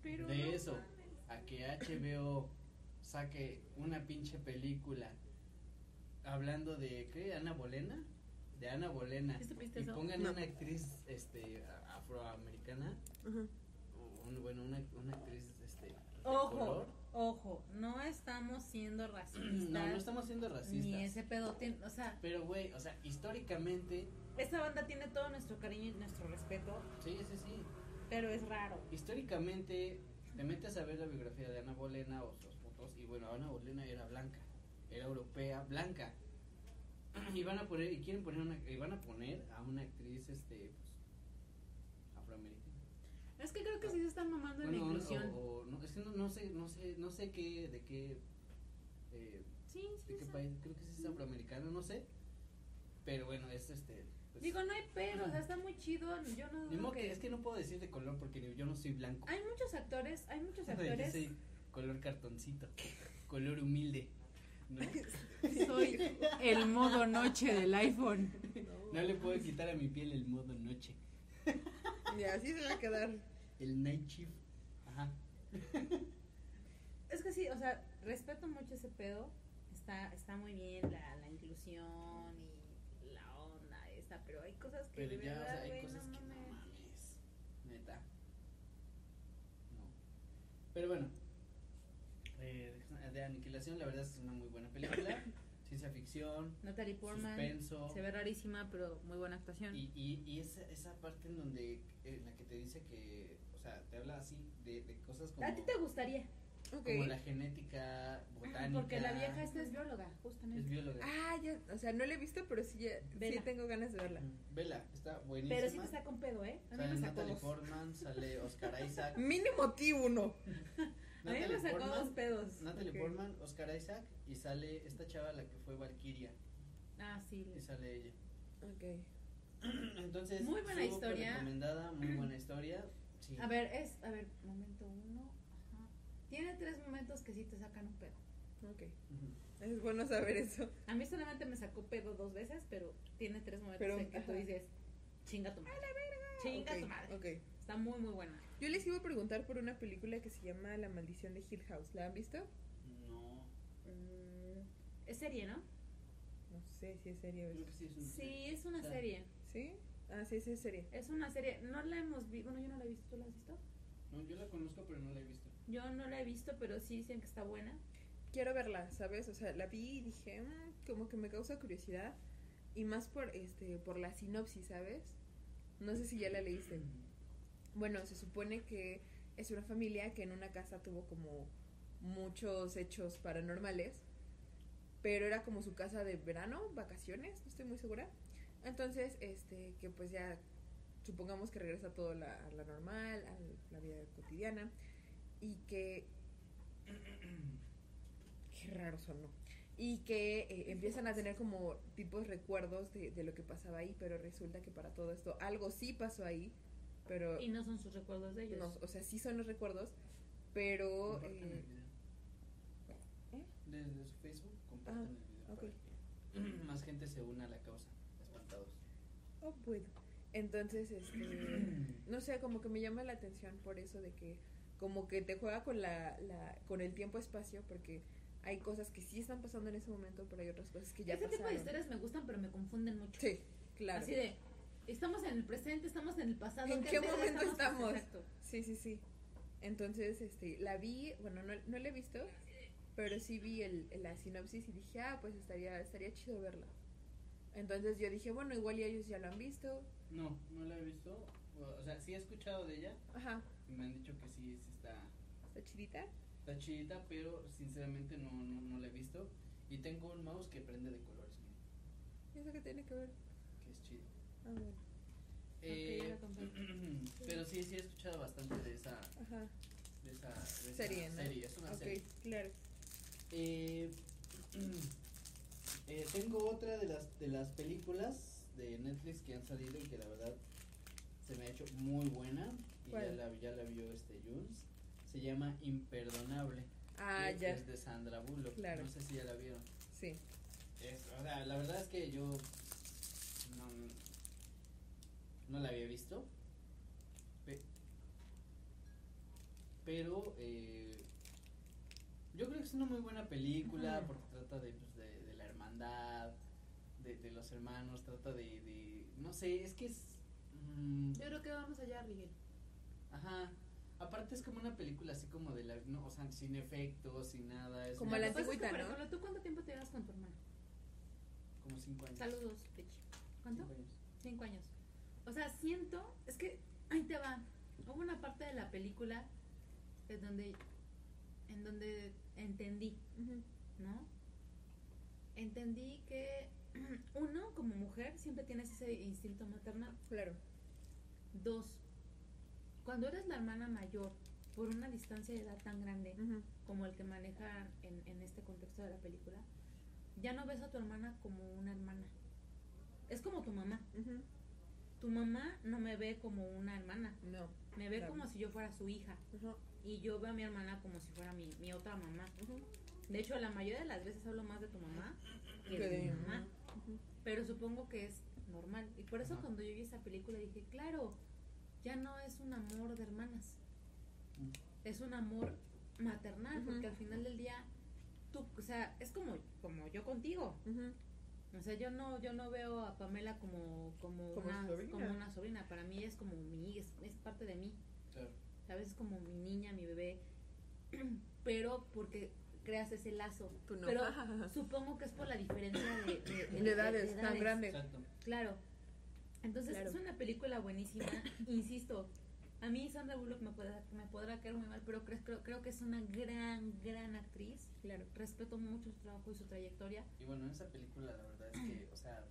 Pero de no eso mames. a que HBO saque una pinche película hablando de ¿qué? Ana Bolena, de Ana Bolena ¿Sí supiste y pongan No. una actriz este afroamericana, Ajá. un- bueno, una, una actriz este de Ojo, color. Ojo, no estamos siendo racistas. No, no estamos siendo racistas. Ni ese pedo. tiene- O sea, Pero güey, o sea, históricamente, esta banda tiene todo nuestro cariño y nuestro respeto, sí, sí, sí. pero es raro. Históricamente te metes a ver la biografía de Ana Bolena o sus fotos y bueno, Ana Bolena era blanca, era europea, blanca. Y van a poner y quieren poner una y van a poner a una actriz este pues, afroamericana. Es que creo que sí se están mamando en la Bueno, o- inclusión. o- no, es que no, no sé, no sé, no sé qué de qué eh, sí, sí. de qué sí. país, creo que sí es afroamericano, no sé. Pero bueno, es este pues, Digo, no hay pedo, o sea, está muy chido. Yo no dudo que que... es que no puedo decir de color porque yo no soy blanco. Hay muchos actores, hay muchos Yo actores. soy color cartoncito, color humilde. ¿no? Soy el modo noche del iPhone. No le puedo quitar a mi piel el modo noche. Y así se va a quedar. El night shift. Ajá. Es que sí, o sea, respeto mucho ese pedo. está, está muy bien la, la inclusión y la onda esta, pero hay cosas que Pero de ya, o sea, verdad, hay güey, cosas no que no mames. mames. Neta. No. Pero bueno. Eh, de Aniquilación, la verdad es una muy buena película. Ciencia ficción, Natalie Portman suspenso. se ve rarísima, pero muy buena actuación. Y, y, y esa, esa parte en donde, en la que te dice que, o sea, te habla así de, de cosas como, ¿A ti te gustaría? Ok. como la genética botánica. Porque la vieja esta es bióloga, es justamente. bióloga. Ah, ya, o sea, no la he visto, pero sí, ya, sí tengo ganas de verla. Vela, está buenísima. pero sí te saca un pedo, ¿eh? A mí Sale me Natalie. Portman, sale Oscar Isaac. Mínimo ti uno. A mí me sacó dos pedos. Natalie Ok. Portman, Oscar Isaac y sale esta chava la que fue Valkyria Ah, sí. y sale ella. Ok. Entonces, Muy buena historia. recomendada, muy buena historia. Sí. A ver, es, a ver, momento uno. Ajá. Tiene tres momentos que sí te sacan un pedo. Ok. Es bueno saber eso. A mí solamente me sacó pedo dos veces, pero tiene tres momentos Pero, en que tú dices, chinga tu madre. Chinga tu madre. ok. Está muy, muy buena. Yo les iba a preguntar por una película que se llama La maldición de Hill House. ¿La han visto? No, Mm, es serie, ¿no? No sé si es serie o creo que es... sí es una Sí, es una serie. ¿Sí? Ah, sí, sí es serie. Es una serie. No la hemos visto. Bueno, yo no la he visto. ¿Tú la has visto? No, yo la conozco, pero no la he visto. Yo no la he visto, pero sí dicen que está buena. Quiero verla, ¿sabes? O sea, la vi y dije, "Mm, como que me causa curiosidad. Y más por, este, por la sinopsis, ¿sabes? No sé si ya la leíste. Bueno, se supone que es una familia que en una casa tuvo como muchos hechos paranormales, pero era como su casa de verano, vacaciones, no estoy muy segura. Entonces, este, que pues ya supongamos que regresa todo la, a la normal, a la vida cotidiana, y que... Qué raro sonó. Y que eh, empiezan a tener como tipos recuerdos de, de lo que pasaba ahí, pero resulta que para todo esto algo sí pasó ahí, pero... Y no son sus recuerdos de ellos. No, o sea, sí son los recuerdos, pero... Eh, el video. ¿eh? Desde su Facebook, compartan Ah, el video. ok. para que Más gente se una a la causa. Espantados. Oh, bueno. Entonces, este, no sé, como que me llama la atención por eso de que como que te juega con la, la con el tiempo-espacio porque hay cosas que sí están pasando en ese momento, pero hay otras cosas que ya Este tipo de pasaron. historias me gustan, pero me confunden mucho. Sí, claro. Así de, estamos en el presente, estamos en el pasado. ¿En ¿qué momento estamos? Exacto. Sí, sí, sí. Entonces, este, la vi, bueno, no, no la he visto, pero sí vi el, la sinopsis y dije, ah, pues estaría, estaría chido verla. Entonces yo dije, bueno, igual y ellos ya lo han visto. No, no la he visto. O sea, sí he escuchado de ella. Ajá, Y me han dicho que sí, sí está, está chidita. está chidita, pero sinceramente no, no, no la he visto. Y tengo un mouse que prende de colores, ¿Y eso qué tiene que ver? Ah, bueno. Eh, ya pero sí, sí he escuchado bastante de esa, Ajá. de esa, de esa Serie, ¿no? serie. Es una Ok, serie. claro. Eh, eh, tengo otra de las, de las películas de Netflix que han salido y que la verdad se me ha hecho muy buena. Y ya ¿Cuál? la, ya la vio este Jules. Se llama Imperdonable. Ah, que ya. Es de Sandra Bullock. Claro. No sé si ya la vieron. Sí. Es, o sea, la verdad es que yo no la había visto. Pe- pero eh, yo creo que es una muy buena película porque trata de, pues, de, de la hermandad, de, de los hermanos, trata de, de... No sé, es que es... mm, Yo creo que vamos allá, Miguel. ajá. Aparte es como una película así como de la... No, o sea, sin efectos, sin nada. Es Como la antigüita, por ¿no? ejemplo, ¿tú cuánto tiempo te llevas con tu hermana? Como cinco años. Saludos, Pechi. ¿Cuánto? Cinco años. Cinco años. O sea, siento, es que, ahí te va. Hubo una parte de la película en donde, en donde entendí. ¿no? Entendí que uno, como mujer, siempre tienes ese instinto maternal. Claro. Dos, cuando eres la hermana mayor por una distancia de edad tan grande como el que maneja en, en este contexto de la película, ya no ves a tu hermana como una hermana. Es como tu mamá. Ujú. Tu mamá no me ve como una hermana, No. me ve Claro. como si yo fuera su hija. Y yo veo a mi hermana como si fuera mi, mi otra mamá. De hecho, la mayoría de las veces hablo más de tu mamá que de de mi mamá. Pero supongo que es normal. Y por eso cuando yo vi esa película dije, claro, ya no es un amor de hermanas. Mm. Es un amor maternal, porque al final del día tú, o sea, es como, como yo contigo. O sea, yo no, yo no veo a Pamela como, como, Como una, sobrina. como una sobrina. Para mí es como mi, es, es parte de mí. Claro. ¿Sabes? Es como mi niña, mi bebé. Pero porque creas ese lazo. Tú no. Pero supongo que es por la diferencia de, de- De edades tan grande. Exacto. Claro. Entonces Claro. es una película buenísima. Insisto, a mí Sandra Bullock me, podrá, me podrá caer muy mal, pero creo, creo, creo que es una gran, gran actriz. Claro. Respeto mucho su trabajo y su trayectoria. Y bueno, esa película, la verdad es que, o sea,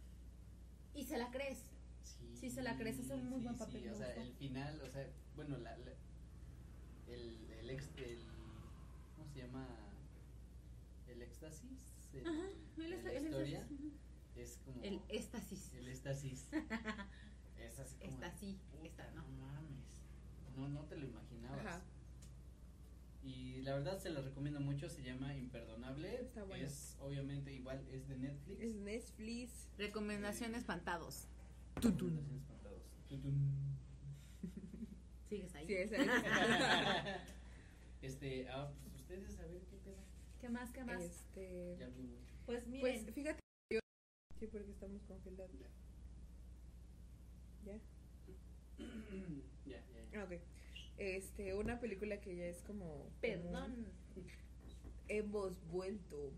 Y se la crees. sí. Sí, se la crees, hace un muy sí, buen sí, papel, me o sea, gustó. el final, o sea, bueno, la, la- el, el, ex, el, ¿cómo se llama? El éxtasis. el- Ajá, el, esta- la el historia éxtasis, es como. El éxtasis. el éxtasis. es así como. Esta sí, puta, esta no. No mames. No, no te lo imaginabas. Ajá. Y la verdad se la recomiendo mucho, se llama Imperdonable. Está buena. Es obviamente igual, es de Netflix. Es Netflix. Recomendaciones espantados. Recomendaciones espantados. Tutun. Sigues ahí. Sí, es. este, ah, pues ustedes a ver qué pedo. ¿Qué más? ¿Qué más? Este. Ya mucho. Pues miren, Pues fíjate. yo- Sí, porque estamos congelados. ¿Ya? ok. Este, una película que ya es como. como perdón. Hemos vuelto.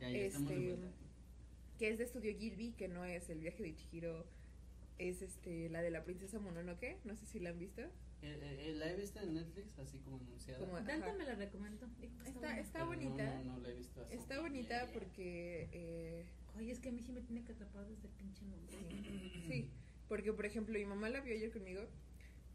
Ya, ya estamos de Este, vuelta. Que es de Estudio Gilby, que no es El viaje de Chihiro. Es este, la de la princesa Mononoke. No sé si la han visto. Eh, eh, eh, la he visto en Netflix, así como anunciada. Como- Dante me la recomendó. Está, está bonita. No, no, no la he visto así. Está bonita porque. eh, Oye, es que a mí sí me tiene que atrapar desde el pinche nombre. Sí, porque por ejemplo mi mamá la vio ayer conmigo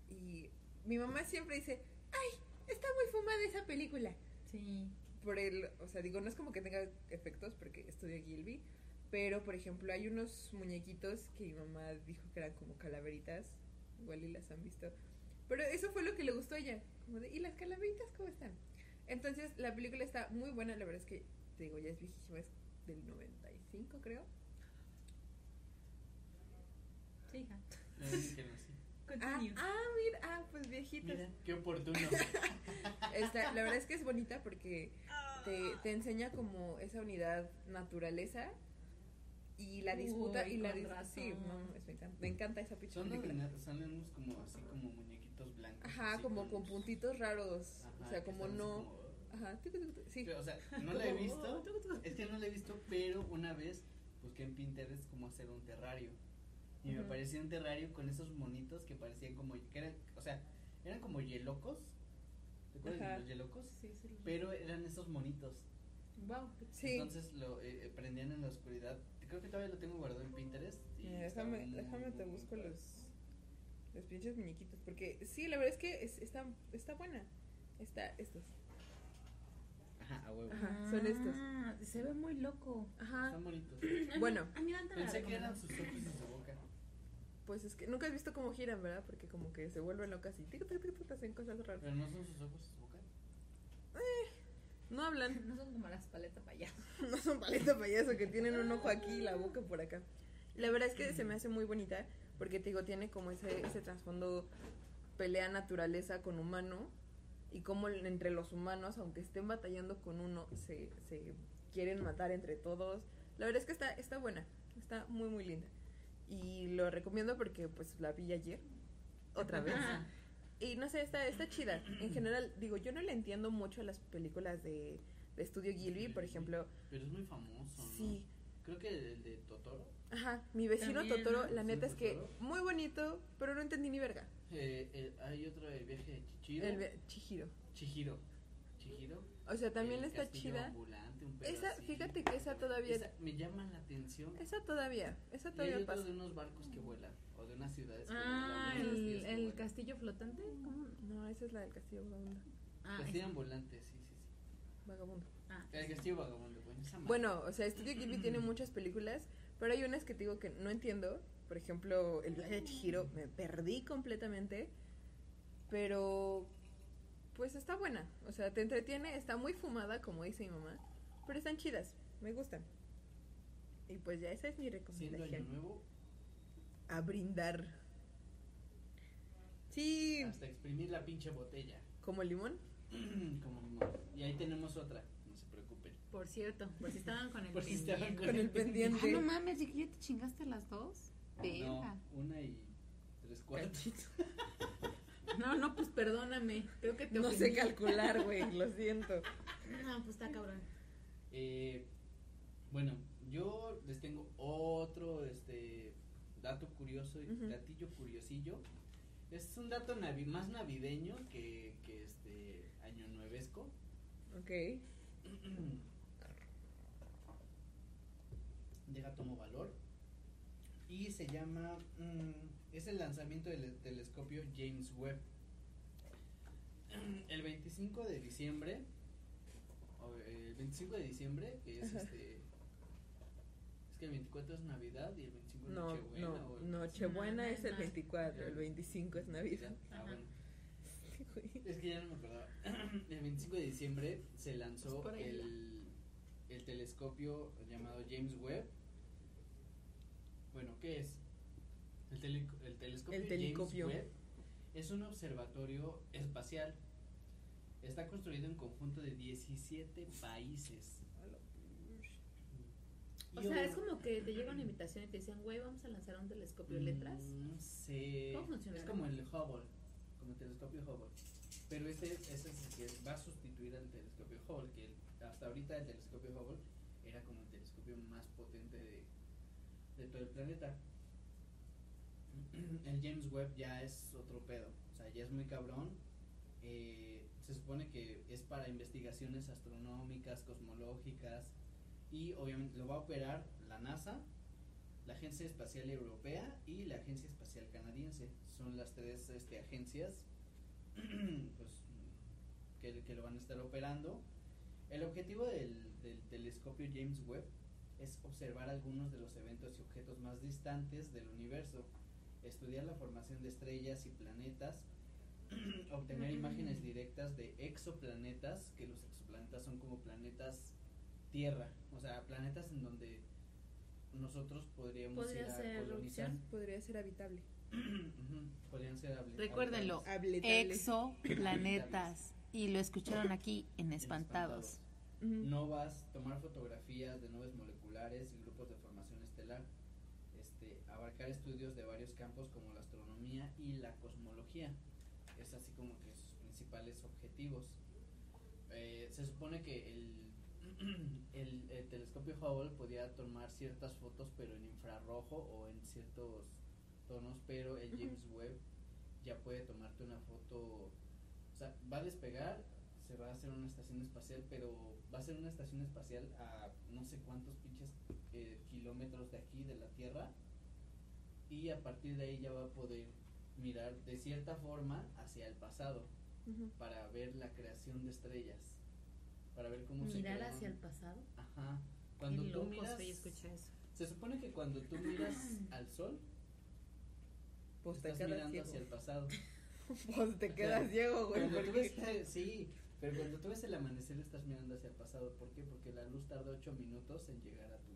y mi mamá siempre dice, ay, está muy fumada esa película. Sí. Por el, o sea, digo, no es como que tenga efectos porque estudia Gilby, pero por ejemplo hay unos muñequitos que mi mamá dijo que eran como calaveritas, igual y las han visto. Pero eso fue lo que le gustó a ella, como de, ¿y las calaveritas cómo están? Entonces la película está muy buena, la verdad es que, te digo, ya es viejísima, es del 95 creo. Sí, hija. Ah, ah, mira, ah, pues viejitos. Mira, qué oportuno. Está- la verdad es que es bonita porque te, te enseña como esa unidad naturaleza y la disputa Uy, y la con dis- razón. sí, no, mames, me encanta, me encanta esa pinche Son, película. unos- son unos como así como muñequitos blancos. Ajá, así como con sus- puntitos raros, Ajá, o sea, como no, como- ajá, sí, Pero, o sea, no la he visto. Es que no la he visto, pero una vez busqué en Pinterest cómo hacer un terrario. Y me apareció un terrario con esos monitos que parecían como. Que eran, o sea, eran como yelocos. ¿Te acuerdas Ajá. de los yelocos? Sí, sí. Pero eran esos monitos. Wow. sí. Entonces lo eh, eh, prendían en la oscuridad. Creo que todavía lo tengo guardado en Pinterest. y déjame, muy, déjame te muy busco los, los pinches muñequitos, porque sí, la verdad es que es- está, está buena, está, estos, Ajá, a huevo. Ajá, son estos. Ah, Se ve muy loco. ajá, Están bonitos. A mí- Bueno. a mí me la Pensé que eran sus ojos y su boca. Pues es que nunca has visto cómo giran, ¿verdad? Porque como que se vuelven locas y tic, tic, tic, tic, hacen cosas raras. Pero no son sus ojos y su boca. No hablan, No son como las paletas allá. no son paleta payaso que tienen un ojo aquí y la boca por acá. La verdad es que se me hace muy bonita porque te digo, tiene como ese, ese trasfondo pelea naturaleza con humano y como entre los humanos, aunque estén batallando con uno, se, se quieren matar entre todos. La verdad es que está, está buena, está muy muy linda. Y lo recomiendo porque pues la vi ayer, otra vez. Ajá. Y no sé, está, está chida. En general, digo, yo no le entiendo mucho a las películas de, de Estudio Gilby, por ejemplo. Pero es muy famoso, ¿no? Sí, Creo que el de Totoro. ajá, mi vecino También, Totoro, ¿no? la neta es que Totoro. muy bonito, pero no entendí ni verga. Eh, eh, hay otro de viaje de Chichiro. El Chihiro. Chihiro. Chihiro. O sea, también El está chida. ambulante, un pedo Esa, así. fíjate que esa todavía, Esa me llama la atención. esa todavía, esa Y hay todavía otro pasa. de unos barcos que vuelan. O de unas ciudades que Ah, vuelan. el, que el castillo flotante. ¿Cómo? No, esa es la del castillo vagabundo. Ah, Castillo esa. ambulante, sí, sí, sí. Vagabundo. Ah, El castillo vagabundo, bueno, esa. Bueno, o sea, Estudio Ghibli tiene muchas películas, pero hay unas que te digo que no entiendo. Por ejemplo, El viaje de Chihiro, me perdí completamente, pero pues está buena. O sea, te entretiene, está muy fumada, como dice mi mamá, pero están chidas, me gustan. Y pues ya esa es mi Siendo año recomendación. nuevo, A brindar. Sí, hasta exprimir la pinche botella. como limón. Como limón. Y ahí tenemos otra, no se preocupen. Por cierto, por si estaban con el Por si estaban pendiente. Con el pendiente. Ah, no mames, ¿y que ya te chingaste las dos? Verga. No, una y tres cuartos. No, no, pues perdóname. Creo que te No ofendí. sé calcular, güey, lo siento. No, pues está cabrón. Eh, bueno, yo les tengo otro este dato curioso, Ujú. datillo curiosillo. Es un dato navi- más navideño que, que este año nuevesco. Ok. Deja tomo valor. Y se llama. mm, es el lanzamiento del telescopio James Webb. El 25 de diciembre. eh, El 25 de diciembre, que es Ajá. este. Es que el 24 es Navidad y el 25 es No, Nochebuena. no, o el- Nochebuena No, es el no. 24, el 25 es Navidad. Ah, bueno. Es que ya no me acordaba. El 25 de diciembre se lanzó Pues por ahí el, el telescopio llamado James Webb. Bueno, ¿qué es? El, tele- el telescopio El telescopio. James Webb es un observatorio espacial. Está construido en conjunto de 17 países. O sea, es como que te llega una invitación y te dicen, güey, vamos a lanzar un telescopio de letras. Mm, No sé. ¿Cómo funciona? Es como el Hubble, como el telescopio Hubble. Pero este, ese es el que va a sustituir al telescopio Hubble, que el- hasta ahorita el telescopio Hubble era como el telescopio más potente de, de todo el planeta. El James Webb ya es otro pedo, o sea, ya es muy cabrón. Eh, se supone que es para investigaciones astronómicas, cosmológicas y obviamente lo va a operar la NASA, la Agencia Espacial Europea y la Agencia Espacial Canadiense. Son las tres este, agencias pues, que, lo van a estar operando. El objetivo del telescopio James Webb es observar algunos de los eventos y objetos más distantes del universo, estudiar la formación de estrellas y planetas, obtener imágenes directas de exoplanetas, que los exoplanetas son como planetas Tierra, o sea, planetas en donde nosotros podríamos Podría ir a ser colonizar. Podría ser habitable. Podrían ser Recuérdenlo. habitables. Exoplanetas. Y lo escucharon aquí en Espantados. Ujú. Novas, tomar fotografías de nubes moleculares y grupos de formación estelar, este, abarcar estudios de varios campos como la astronomía y la cosmología. Es así como que sus principales objetivos. Eh, se supone que el, el, el telescopio Hubble podía tomar ciertas fotos pero en infrarrojo o en ciertos tonos, pero el James Webb ya puede tomarte una foto, o sea, va a despegar, se va a hacer una estación espacial, pero va a ser una estación espacial a no sé cuántos pinches eh, kilómetros de aquí, de la Tierra, y a partir de ahí ya va a poder mirar de cierta forma hacia el pasado para ver la creación de estrellas, para ver cómo se Mirar hacia el pasado. Ajá. Cuando Qué tú miras, eso. se supone que cuando tú miras al sol, Pues te estás quedas mirando ciego. hacia el pasado. Pues te quedas ciego, güey. Cuando tú porque- ves, sí, pero cuando tú ves el amanecer estás mirando hacia el pasado. ¿Por qué? Porque la luz tarda 8 minutos en llegar a tu.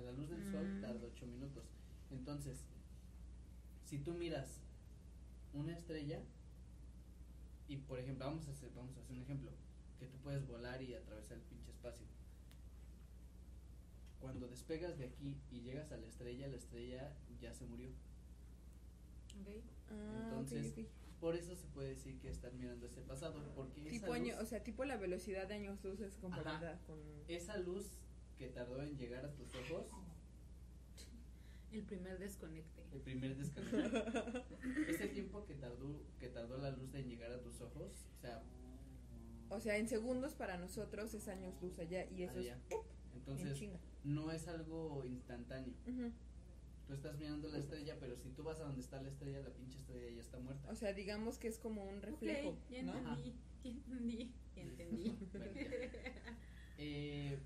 La luz del sol Mm. tarda 8 minutos. Entonces, si tú miras una estrella y por ejemplo, vamos a hacer vamos a hacer un ejemplo, que tú puedes volar y atravesar el pinche espacio. Cuando despegas de aquí y llegas a la estrella, la estrella ya se murió. Ah, Entonces, ok, ok. Por eso se puede decir que están mirando el pasado, porque Tipo esa, año, luz, o sea, tipo la velocidad de años luz es comparada Ajá. con... esa luz que tardó en llegar a tus ojos, El primer desconecte. el primer descanso, ese tiempo que tardó, que tardó la luz en llegar a tus ojos, o sea, O sea, en segundos para nosotros es años luz allá y eso allá. es en entonces no es algo instantáneo. Tú estás mirando la estrella, pero si tú vas a donde está la estrella, la pinche estrella ya está muerta. O sea, digamos que es como un reflejo, ya ¿no? entendí, ya entendí, ya entendí. Bueno, Eh,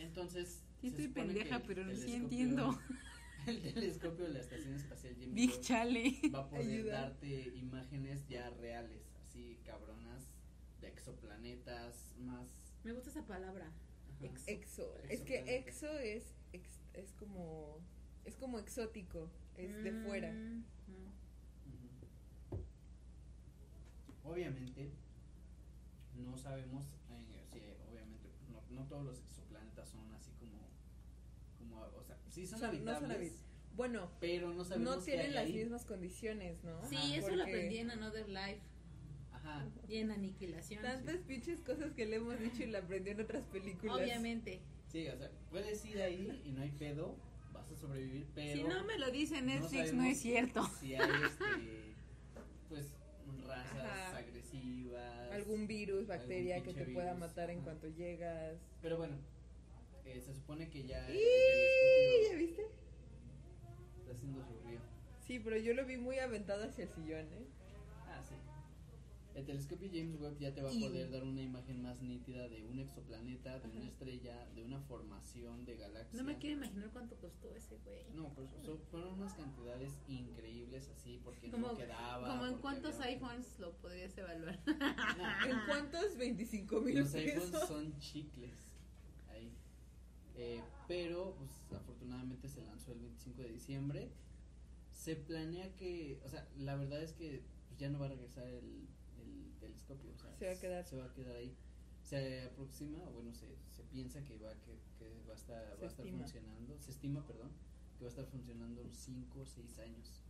entonces, Sí estoy pendeja, el pero no sí telescopio- entiendo. El telescopio de la Estación Espacial James Big chale. va a poder Ayuda. darte imágenes ya reales, así cabronas, de exoplanetas, más... Me gusta esa palabra. Exo. Exo. Es que exo es, ex- es como... Es como exótico, es de fuera. Mm. Obviamente, no sabemos eh, si no todos los exoplanetas son así como, como o sea, sí son, Son- no son habitables, habit- Bueno, pero no no tienen las ahí. mismas condiciones, ¿no? Sí, Ajá, eso lo porque- aprendí en Another Life Ajá. y en Aniquilación. Tantas pinches cosas que le hemos dicho y la aprendió en otras películas. Obviamente. Sí, o sea, puedes ir ahí y no hay pedo, vas a sobrevivir, pero Si no me lo dice Netflix, no, sabemos es cierto. Si hay este pues razas Ajá. agresivas. Algún virus, bacteria Algún que te pinche pueda virus, matar en ajá. cuanto llegas. Pero bueno, eh, se supone que ya. ¿Ya viste? está haciendo su río. Sí, pero yo lo vi muy aventado hacia el sillón, ¿eh? Ah, sí. El telescopio James Webb ya te va a Y- poder dar una imagen más nítida de un exoplaneta, de una estrella, de una formación de galaxia. No me quiero imaginar cuánto costó ese güey. No, pues so- fueron unas cantidades increíbles así porque Como, no quedaba. como en cuántos había- iPhones lo podrías evaluar. No, ¿En cuántos 25 mil Los pesos? iPhones son chicles. Eh, pero, pues, afortunadamente se lanzó el 25 de diciembre. Se planea que, o sea, la verdad es que pues, ya no va a regresar el, el telescopio. O sea, Se va a quedar. Se va a quedar ahí. Se aproxima, o bueno, se, se piensa que va, que, que va a estar, Se va a estar estima. funcionando. Se estima, perdón, que va a estar funcionando unos 5 o 6 años.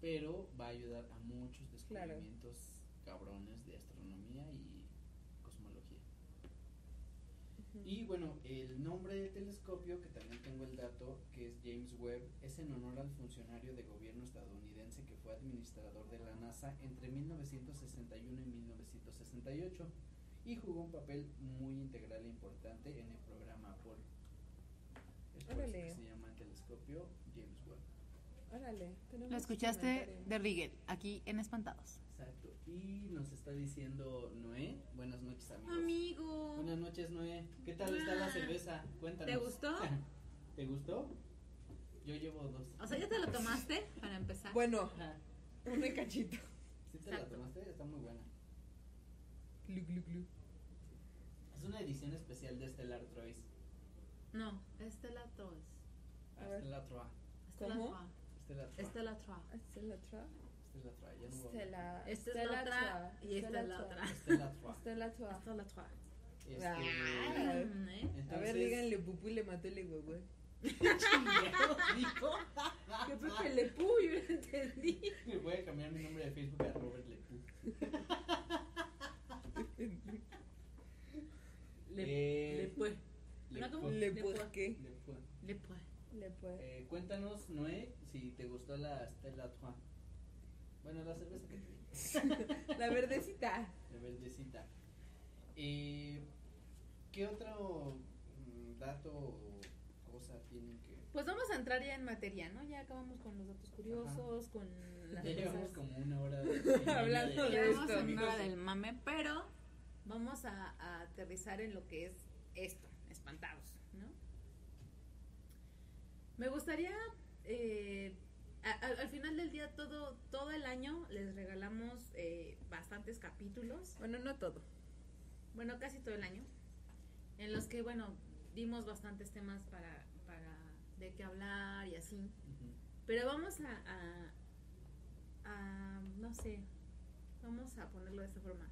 Pero va a ayudar a muchos Claro. descubrimientos cabrones de astronomía y cosmología. Y bueno, el nombre del telescopio, que también tengo el dato, que es James Webb, es en honor al funcionario de gobierno estadounidense que fue administrador de la NASA entre 1961 y 1968 y jugó un papel muy integral e importante en el programa Apolo. Es por eso Órale. que se llama el telescopio James Webb. Órale. tenemos Lo escuchaste de Rigel, aquí en Espantados. Exacto. Y nos está diciendo Noé, buenas noches amigos. Amigo. Buenas noches, Noé. ¿Qué tal está la Ah. cerveza? Cuéntanos. ¿Te gustó? ¿Te gustó? Yo llevo dos. O sea, ¿ya te lo tomaste para empezar? Bueno, Ajá. un cachito. ¿Sí te la tomaste? Está muy buena. Glu, glu, glu. Es una edición especial de Stellar Troyes. No, Estela Trois. A ver. Stellar Troy. Estela ¿Cómo? Trois. Stellar Troy. Estela Trois. Estela Tra. Stellar Troy. Ya no voy a- Estela. Esta es la otra y esta es la otra. Stellar Troy. Estela Tra. Estela Trois. Este, Ah. Mm, ¿eh? A ver, entonces- díganle pupú le mató el huevo. Chingados, dijo. Que Pepe Le Pú, yo no entendí. Me voy a cambiar mi nombre de Facebook a Robert. Le, Eh, le Pue. ¿No? ¿Cómo? Le Le pues Pue. qué. Lepu. Le Pue. Le pues. Eh, cuéntanos, Noé, si te gustó la Stella Trois. Bueno, la cerveza que te La verdecita. la verdecita. Eh, ¿Qué otro mm, dato o cosa tienen que...? Pues vamos a entrar ya en materia, ¿no? Ya acabamos con los datos curiosos, con las Ya llevamos cosas. como una hora de- Hablando de esto, en hora amigos. del mame, pero vamos a, a aterrizar en lo que es esto, espantados, ¿no? Me gustaría, eh, a- a- al final del día, todo, todo el año les regalamos eh, bastantes capítulos, Bueno, no todo. bueno, casi todo el año, en los que, bueno, dimos bastantes temas para, para de qué hablar y así. Pero vamos a, a, a, no sé, vamos a ponerlo de esta forma.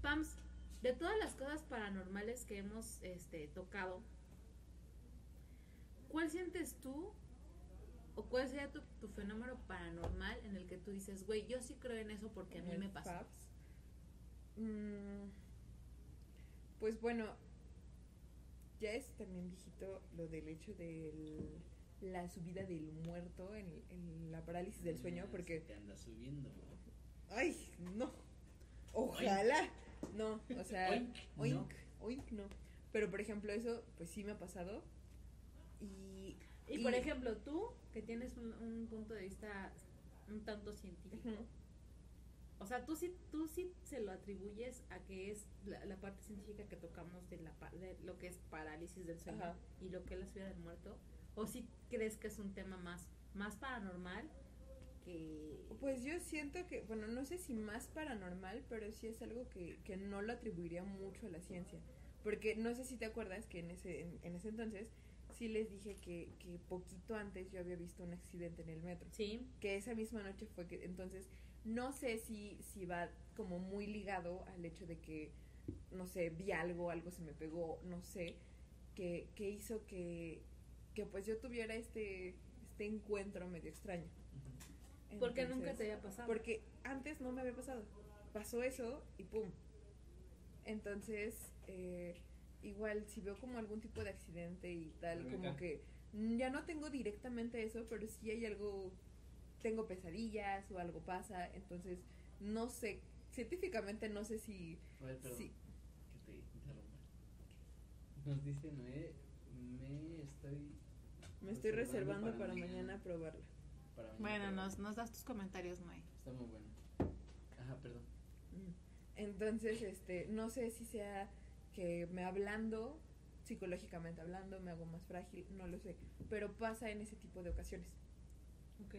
Pams, de todas las cosas paranormales que hemos este, tocado, ¿cuál sientes tú o cuál sería tu, tu fenómeno paranormal en el que tú dices, güey, yo sí creo en eso porque a mí me pasó? Mm, pues bueno, ya es también viejito lo del hecho de la subida del muerto en, en la parálisis del sueño, Ah, porque, se Te anda subiendo. ay, no, ojalá, no, o sea, Oink, oink, no. oink, no. Pero por ejemplo, eso, pues sí me ha pasado. Y, Y por ejemplo, tú, que tienes un, un punto de vista un tanto científico. O sea, tú sí, tú sí se lo atribuyes a que es la, la parte científica que tocamos de, la, de lo que es parálisis del sueño y lo que es la subida del muerto. ¿O sí crees que es un tema más, más paranormal que... Pues yo siento que, bueno, no sé si más paranormal, pero sí es algo que, que no lo atribuiría mucho a la ciencia. Porque no sé si te acuerdas que en ese, en, en ese entonces sí les dije que, que poquito antes yo había visto un accidente en el metro. Sí, Que esa misma noche fue que, entonces, no sé si, si va como muy ligado al hecho de que no sé, vi algo, algo se me pegó, no sé, que, que hizo que, que pues yo tuviera este, este encuentro medio extraño. Porque nunca Entonces, te había pasado. Porque antes no me había pasado. Pasó eso y pum. Entonces, eh, igual si veo como algún tipo de accidente y tal, como que ya no tengo directamente eso, pero sí hay algo, tengo pesadillas o algo pasa, entonces no sé, científicamente no sé si... A ver, perdón. Sí. Que te interrumpa. Nos dice Noé, me estoy. Me estoy reservando para para, mañana. probarla. Para mañana Bueno, nos, nos das tus comentarios, Noé. Está muy bueno. Ajá, perdón. Entonces, este, no sé si sea que me hablando, psicológicamente hablando, me hago más frágil, no lo sé, pero pasa en ese tipo de ocasiones. Ok.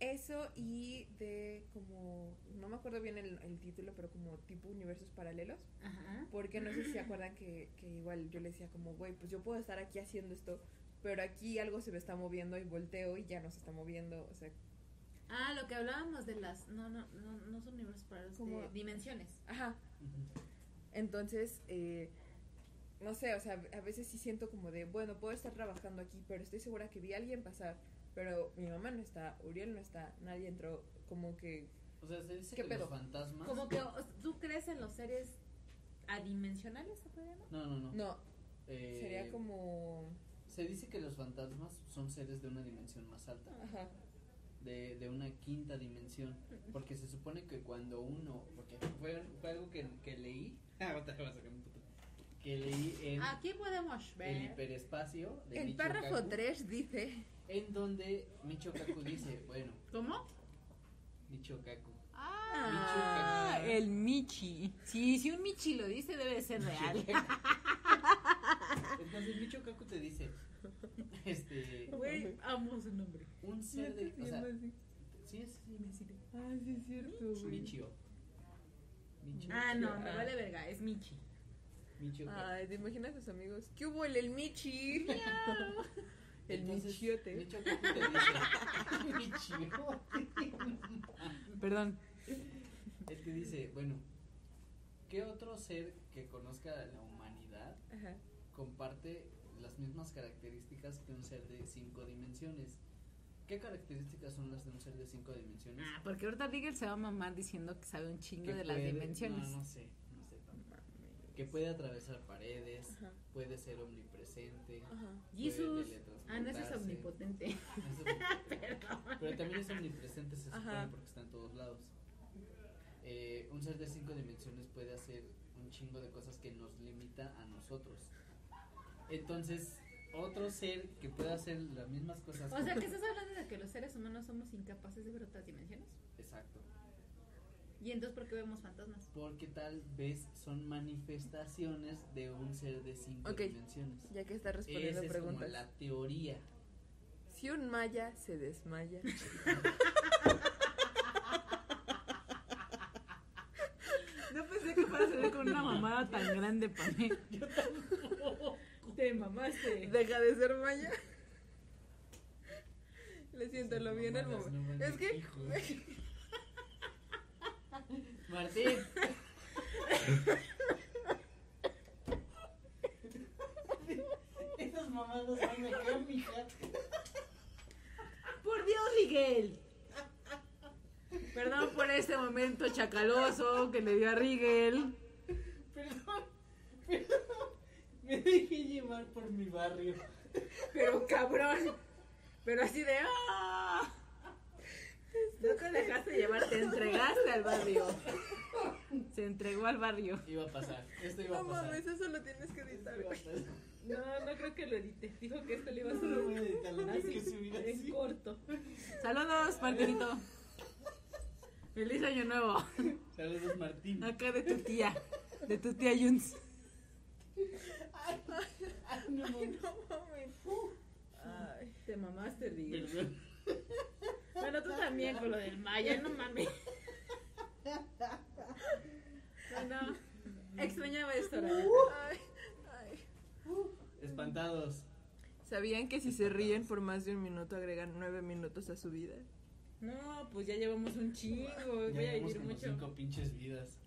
Eso y de como, no me acuerdo bien el, el título, pero como tipo universos paralelos, Ajá. porque no sé si se acuerdan que, que igual yo le decía como, güey, pues yo puedo estar aquí haciendo esto, pero aquí algo se me está moviendo y volteo y ya no se está moviendo, o sea, Ah, lo que hablábamos de las. No, no, no, no son universos paralelos, Como- de dimensiones. ajá. Entonces, eh, no sé, o sea, a veces sí siento como de, bueno, puedo estar trabajando aquí, pero estoy segura que vi a alguien pasar, pero mi mamá no está, Uriel no está, nadie entró, como que, O sea, se dice ¿Qué que pedo? los fantasmas. Como que tú crees en los seres adimensionales, ¿se puede llamar? No, no, no. no, Eh, sería como, Se dice que los fantasmas son seres de una dimensión más alta, ajá, de, de una quinta dimensión. Porque se supone que cuando uno. Porque fue, fue algo que, que leí. Ah, ahorita voy a sacar un puto. Que leí en Aquí podemos el ver. hiperespacio de el Michio párrafo Kaku, 3 dice, En donde Michio Kaku dice: Bueno, ¿Cómo? Michio Kaku. Ah, Michi. el Michi. Sí, si un Michi lo dice, debe de ser real. Entonces Michio Kaku te dice: Este. Güey, amo su nombre. Un ser de. O sea, sí, es Ah, sí es cierto, güey. Michio. Michio. Ah, no, me Ah. vale verga, es Michi. Michio Kaku. Ay, ¿te imaginas a sus amigos? ¿Qué hubo el, el Michi? el Entonces, Michiote. Michio Kaku te dice: Michio. Perdón. Él te dice: Bueno, ¿qué otro ser que conozca la humanidad Ajá, comparte las mismas características que un ser de cinco dimensiones? ¿Qué características son las de un ser de cinco dimensiones? Ah, porque ahorita Rigel se va a mamar diciendo que sabe un chingo de las puede- dimensiones. No, no sé, no sé tanto. Que puede atravesar paredes, Ajá. puede ser omnipresente. ajá. Jesús. Ah, no, ese es teletransportarse. omnipotente. Ese es omnipotente. Perdón. Pero también es omnipresente, se supone, Ajá. porque está en todos lados. Eh, un ser de cinco dimensiones puede hacer un chingo de cosas que nos limita a nosotros. Entonces, otro ser que pueda hacer las mismas cosas. O sea, que estás hablando de que los seres humanos somos incapaces de ver otras dimensiones. Exacto. ¿Y entonces por qué vemos fantasmas? Porque tal vez son manifestaciones de un ser de cinco Ok. dimensiones. Ya que está respondiendo Esa es preguntas. como la teoría. Si un maya se desmaya, No pensé que fuera a salir con una mamada tan grande para mí. Te mamaste. deja de ser maya. Le siento, lo vi en el momento. no es que. Martín. Esas mamadas van acá, mija. Por Dios, Miguel. Perdón por este momento chacaloso que le dio a Rigel. Perdón, perdón. Me dejé llevar por mi barrio. Pero cabrón. Pero así de. ¡ah! No te dejaste llevar, te entregaste al barrio. Se entregó al barrio. Iba a pasar. Esto iba no a pasar. mames, eso lo tienes que editar, iba a güey. pasar. No, no creo que lo edite. Dijo que esto le iba a No lo voy a editar, lo tengo que subir en así. corto. Saludos, Martinito. Feliz año nuevo. Saludos, Martín. Acá de tu tía. De tu tía Yuns. Ay, no mames. No mames. Ay. Te mamaste. Perdón. Bueno, tú también con lo del Maya, no mames. Bueno, extrañaba esto, neta. Ay, ay. Espantados. ¿Sabían que si se ríen por más de un minuto agregan nueve minutos a su vida? No, pues ya llevamos un chingo. Voy Ya a llevamos vivir como mucho. cinco pinches vidas.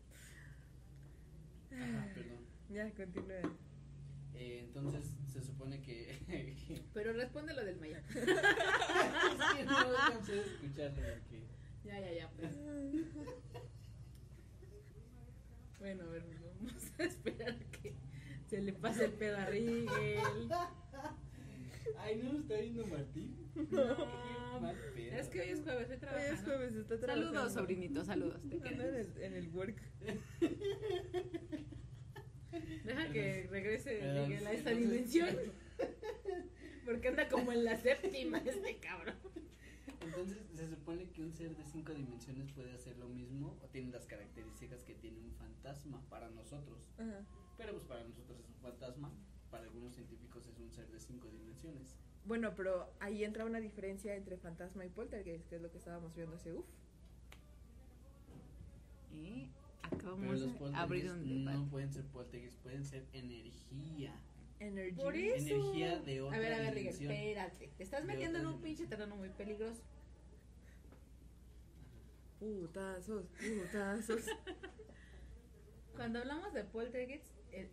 Ajá, perdón. Ya, continúa. Eh, entonces se supone que. es Pero responde lo del Maya. que no alcancé a escucharlo porque. Ya, ya, ya. pues. Bueno, a ver, vamos a esperar a que se le pase el pedo a Rigel. Ay, no lo está viendo Martín. No, Mal pedo. es que hoy es jueves, estoy Hoy trabajando. es jueves, está trabajando. Saludos, sobrinito, saludos. Te en el, en el work. Deja que regrese Perdón. Miguel a esta dimensión. Porque anda como en la séptima este cabrón. Entonces se supone que un ser de cinco dimensiones puede hacer lo mismo o tiene las características que tiene un fantasma para nosotros. Ajá. Pero pues para nosotros es un fantasma, para algunos científicos es un ser de cinco dimensiones. Bueno, pero ahí entra una diferencia entre fantasma y poltergeist, que es lo que estábamos viendo hace uff. Y acabamos de abrir poltergeist un debate. no pueden ser poltergeist, pueden ser energía. Energy. Por eso. Energía de otra A ver, a ver, espérate. Te estás De metiendo en un dimensión. pinche terreno muy peligroso. Putazos, putazos. Cuando hablamos de poltergeist, el-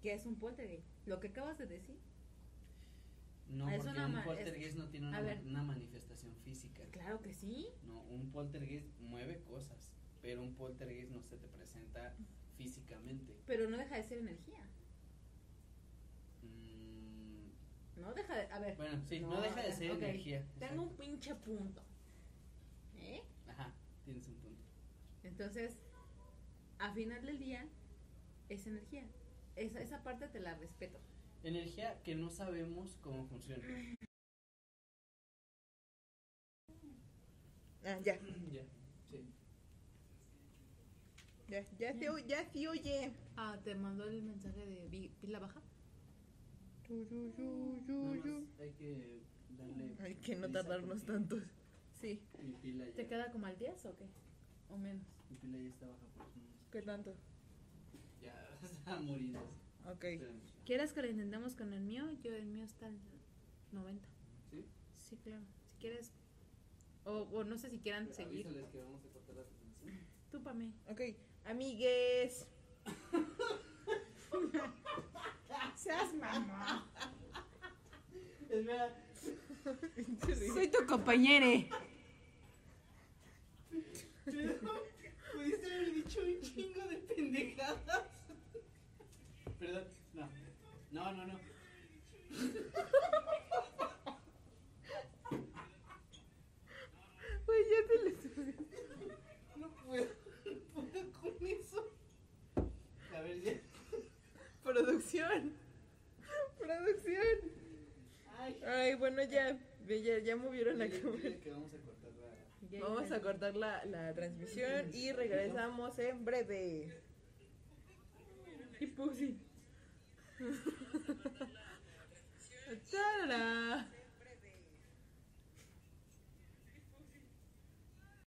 ¿qué es un poltergeist? Lo que acabas de decir. No, Es porque un poltergeist no tiene una, ver. una manifestación física. Claro que sí. No, un poltergeist mueve cosas, pero un poltergeist no se te presenta físicamente. Pero no deja de ser energía. Mm, No deja de. A ver. bueno, sí, no, deja de ser energía. Tengo un pinche punto. ¿Eh? Ajá, tienes un punto. Entonces, a final del día, es energía. Esa, esa parte te la respeto. Energía que no sabemos cómo funciona. Ah, ya, ya. Ya, ya, o- ya sí oye. Ah, te mandó el mensaje de vi- pila baja. Tu, yu, yu, yu, Nada yu. más hay que darle. Hay que no prisa tardarnos porque tantos. Sí, Mi pila ya, ¿Te queda como al 10 o qué? O menos. mi pila ya está baja por unos- ¿qué tanto? Ya está muriendo. Ok. Esperemos. ¿Quieres que lo intentemos con el mío? Yo, el mío está al 90. ¿Sí? Sí, claro. Si quieres. O, o no sé si quieran seguir. Avísales que vamos a cortar la transmisión. Tú pa' mí. Ok, amigues. Seas mamá. Espera. Soy tu compañere. Pudiste haber dicho un chingo de pendejadas. Perdón, no. No, no, no. Güey, ya te le subió. No puedo. No puedo con eso. A ver, ya. Producción. Producción. Ay. Ay, bueno, ya. Ya, ya movieron la cámara. que vamos a cortar la. Vamos a cortar la, la transmisión y regresamos en breve. Y pussy. ¡Tarara!